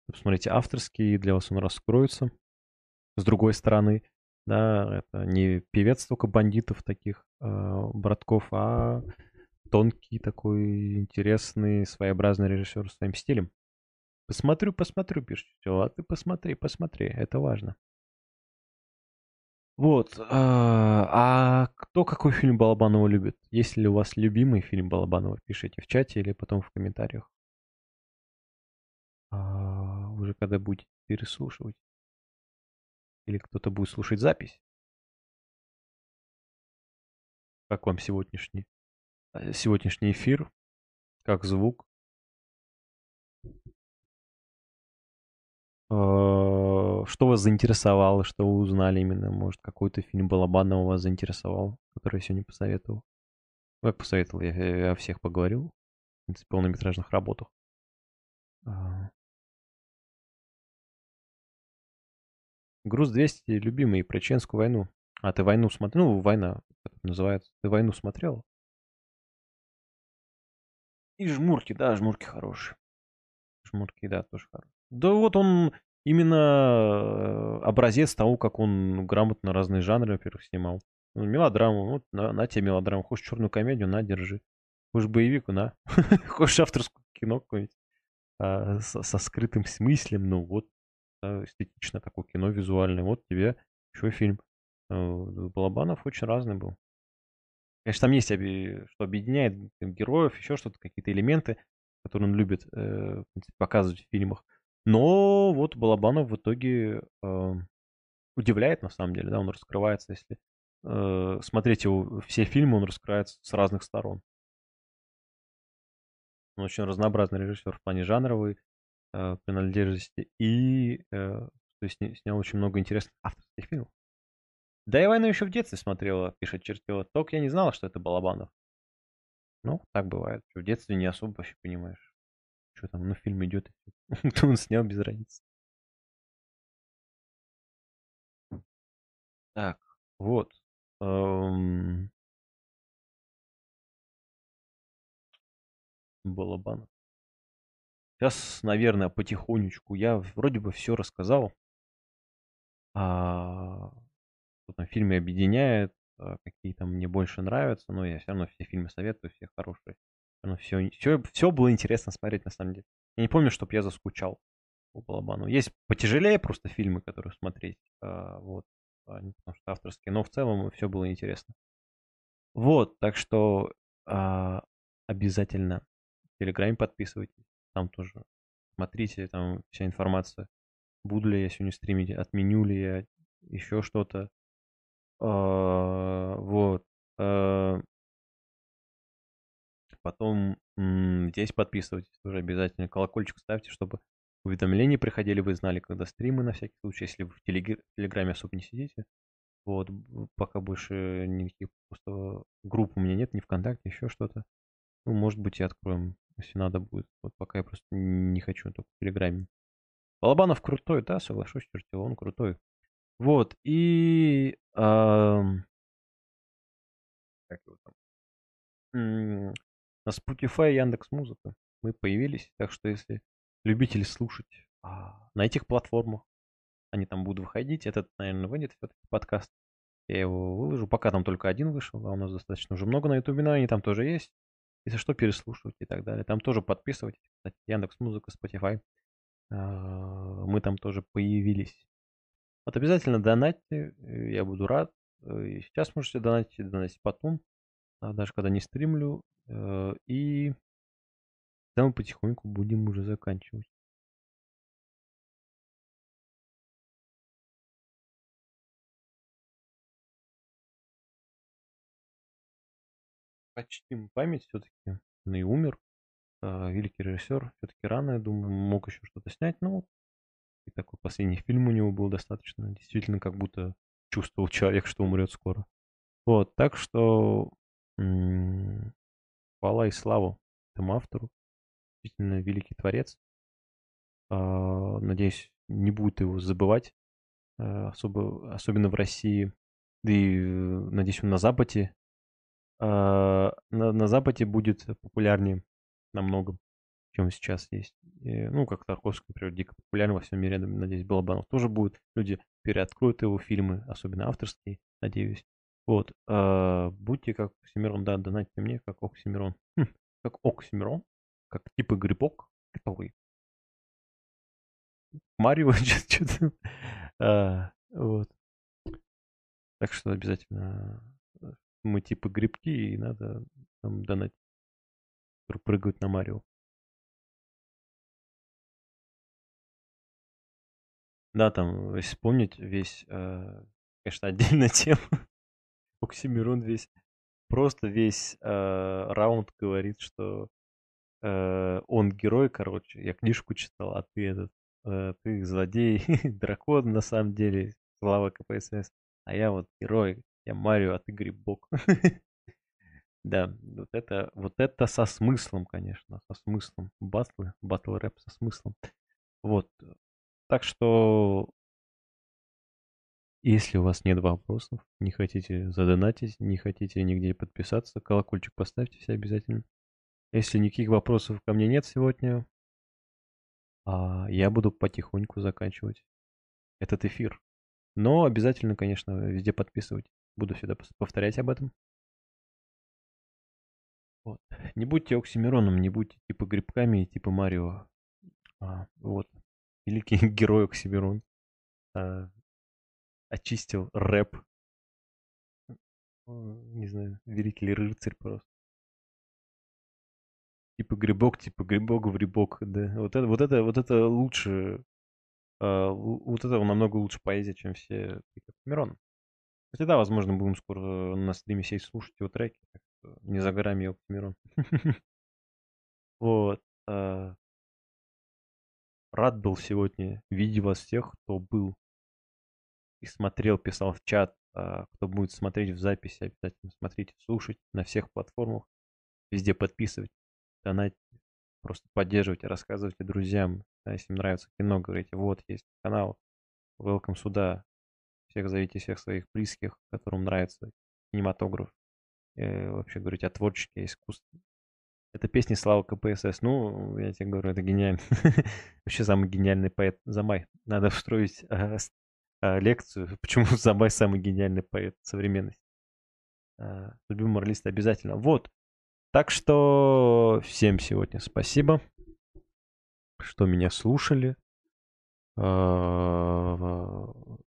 посмотрите авторские, для вас он раскроется. С другой стороны, да, это не певец только бандитов таких, э, братков, а тонкий такой интересный, своеобразный режиссер с своим стилем. Посмотрю, посмотрю, пишет. Все, а ты посмотри, посмотри, это важно. Вот. А, а кто какой фильм Балабанова любит? Есть ли у вас любимый фильм Балабанова? Пишите в чате или потом в комментариях. А, уже когда будете переслушивать. Или кто-то будет слушать запись. Как вам сегодняшний, э, сегодняшний эфир? Как звук? А, что вас заинтересовало, что вы узнали именно? Может, какой-то фильм Балабанова вас заинтересовал, который я сегодня посоветовал? Как посоветовал, я, я о всех поговорил. В принципе, полнометражных работах. А. Груз 200 любимый про Чеченскую войну. А ты войну смотрел? Ну, война называется. Ты войну смотрел? И жмурки, да, жмурки хорошие. Жмурки, да, тоже хорошие. Да вот он именно э, образец того, как он грамотно разные жанры, во-первых, снимал. Ну, мелодраму, вот на, на тебе мелодраму. Хочешь черную комедию, на, держи. Хочешь боевик, на. (laughs) Хочешь авторскую кино какое-нибудь а, со, со скрытым смыслем, ну вот, эстетично такое кино визуальное. Вот тебе еще фильм. А, Балабанов очень разный был. Конечно, там есть, что объединяет героев, еще что-то, какие-то элементы, которые он любит э, показывать в фильмах. Но вот Балабанов в итоге э, удивляет, на самом деле, да, он раскрывается, если э, смотреть его, все фильмы, он раскрывается с разных сторон. Он очень разнообразный режиссер в плане жанровой э, принадлежности и э, то есть снял очень много интересных авторских фильмов. Да и войну еще в детстве смотрела, пишет Чертила. Только я не знала, что это Балабанов. Ну, так бывает. В детстве не особо вообще понимаешь. Что там, ну фильм идет, (laughs) кто он снял, без разницы. Так, вот. Эм... Балабанов. Сейчас, наверное, потихонечку я вроде бы все рассказал. А, что там фильмы объединяет, а, какие там мне больше нравятся, но я все равно все фильмы советую, все хорошие. Ну, все, все, все было интересно смотреть, на самом деле. Я не помню, чтобы я заскучал по Балабану. Есть потяжелее просто фильмы, которые смотреть, а, вот, а, потому что авторские, но в целом все было интересно. Вот, так что а, обязательно в Телеграме подписывайтесь, там тоже смотрите, там вся информация. Буду ли я сегодня стримить, отменю ли я еще что-то. А, вот. А, Потом здесь подписывайтесь тоже обязательно. Колокольчик ставьте, чтобы уведомления приходили, вы знали, когда стримы на всякий случай, если вы в Телеграме особо не сидите. Вот, пока больше никаких просто групп у меня нет, ни ВКонтакте, еще что-то. Ну, может быть, и откроем, если надо будет. Вот пока я просто не хочу, только в Телеграме. Балабанов крутой, да, соглашусь, чертил, он крутой. Вот, и... Эм, как его там? На Spotify Яндекс Музыка мы появились, так что если любители слушать а, на этих платформах, они там будут выходить, этот, наверное, выйдет все-таки подкаст. Я его выложу. Пока там только один вышел, а у нас достаточно уже много на Ютубе, но они там тоже есть. Если что, переслушивайте и так далее. Там тоже подписывайтесь. Кстати, Яндекс Музыка, Spotify. А, мы там тоже появились. Вот обязательно донатьте, я буду рад. И сейчас можете донатить, донатить потом. А даже когда не стримлю, Э, и там потихоньку будем уже заканчивать. Почтим память все-таки. Он и умер. А, великий режиссер. Все-таки рано, я думаю, мог еще что-то снять. Но и такой последний фильм у него был достаточно. Действительно, как будто чувствовал человек, что умрет скоро. Вот, так что Хвала и славу этому автору. Действительно великий творец. А, надеюсь, не будет его забывать, а, особо, особенно в России. Да и, надеюсь, он на Западе. А, на, на Западе будет популярнее намного, чем сейчас есть. И, ну, как Тарковский, например, дико популярен во всем мире. Надеюсь, Балабанов тоже будет. Люди переоткроют его фильмы, особенно авторские, надеюсь. Вот. А, будьте как Оксимирон, да, донатьте мне как Оксимирон. Хм, как Оксимирон, как типа грибок, который Марио (laughs) что-то. А, вот. Так что обязательно э, мы типа грибки, и надо там донать, которые прыгают на Марио. Да, там, если вспомнить, весь, э, конечно, (laughs) отдельная тема. Оксимирон весь, просто весь э, раунд говорит, что э, он герой, короче. Я книжку читал, а ты этот, э, ты злодей, (laughs) дракон на самом деле, слава КПСС. А я вот герой, я Марио, а ты грибок. Да, вот это, вот это со смыслом, конечно, со смыслом. Батлы, батл рэп со смыслом. Вот. Так что, если у вас нет вопросов, не хотите задонатить, не хотите нигде подписаться, колокольчик поставьте все обязательно. Если никаких вопросов ко мне нет сегодня, а я буду потихоньку заканчивать этот эфир. Но обязательно, конечно, везде подписывать. Буду всегда повторять об этом. Вот. (laughs) Не будьте Оксимироном, не будьте типа грибками и типа Марио. А, вот. Великий (laughs) герой Оксимирон. А, очистил рэп. Не знаю, великий ли рыцарь просто. Типа грибок, типа грибок в грибок, да. Вот это, вот это, вот это лучше. А, вот это намного лучше поэзия, чем все Оксимирон. Кстати, да, возможно, будем скоро на стриме сесть слушать его треки. Так что не за горами Оксимирон. (laughs) Вот. А. Рад был сегодня видеть вас всех, кто был и смотрел, писал в чат. А кто будет смотреть в записи, обязательно смотрите, слушать на всех платформах. Везде подписывать, донать, просто поддерживайте, рассказывайте друзьям. Да, если им нравится кино, говорите, вот есть канал, welcome сюда, всех зовите всех своих близких, которым нравится кинематограф. И э, вообще говорить о творчестве, о искусстве. Это песни Слава КПСС. Ну, я тебе говорю, это гениально. (laughs) Вообще самый гениальный поэт Замай. Надо встроить а, а, лекцию, (laughs) почему Замай самый гениальный поэт современности. А, любимый моралист обязательно. Вот. Так что всем сегодня спасибо, что меня слушали.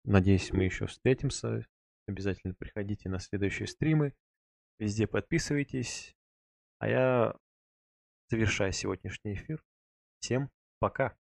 Надеюсь, мы еще встретимся. Обязательно приходите на следующие стримы. Везде подписывайтесь. А я завершаю сегодняшний эфир. Всем пока.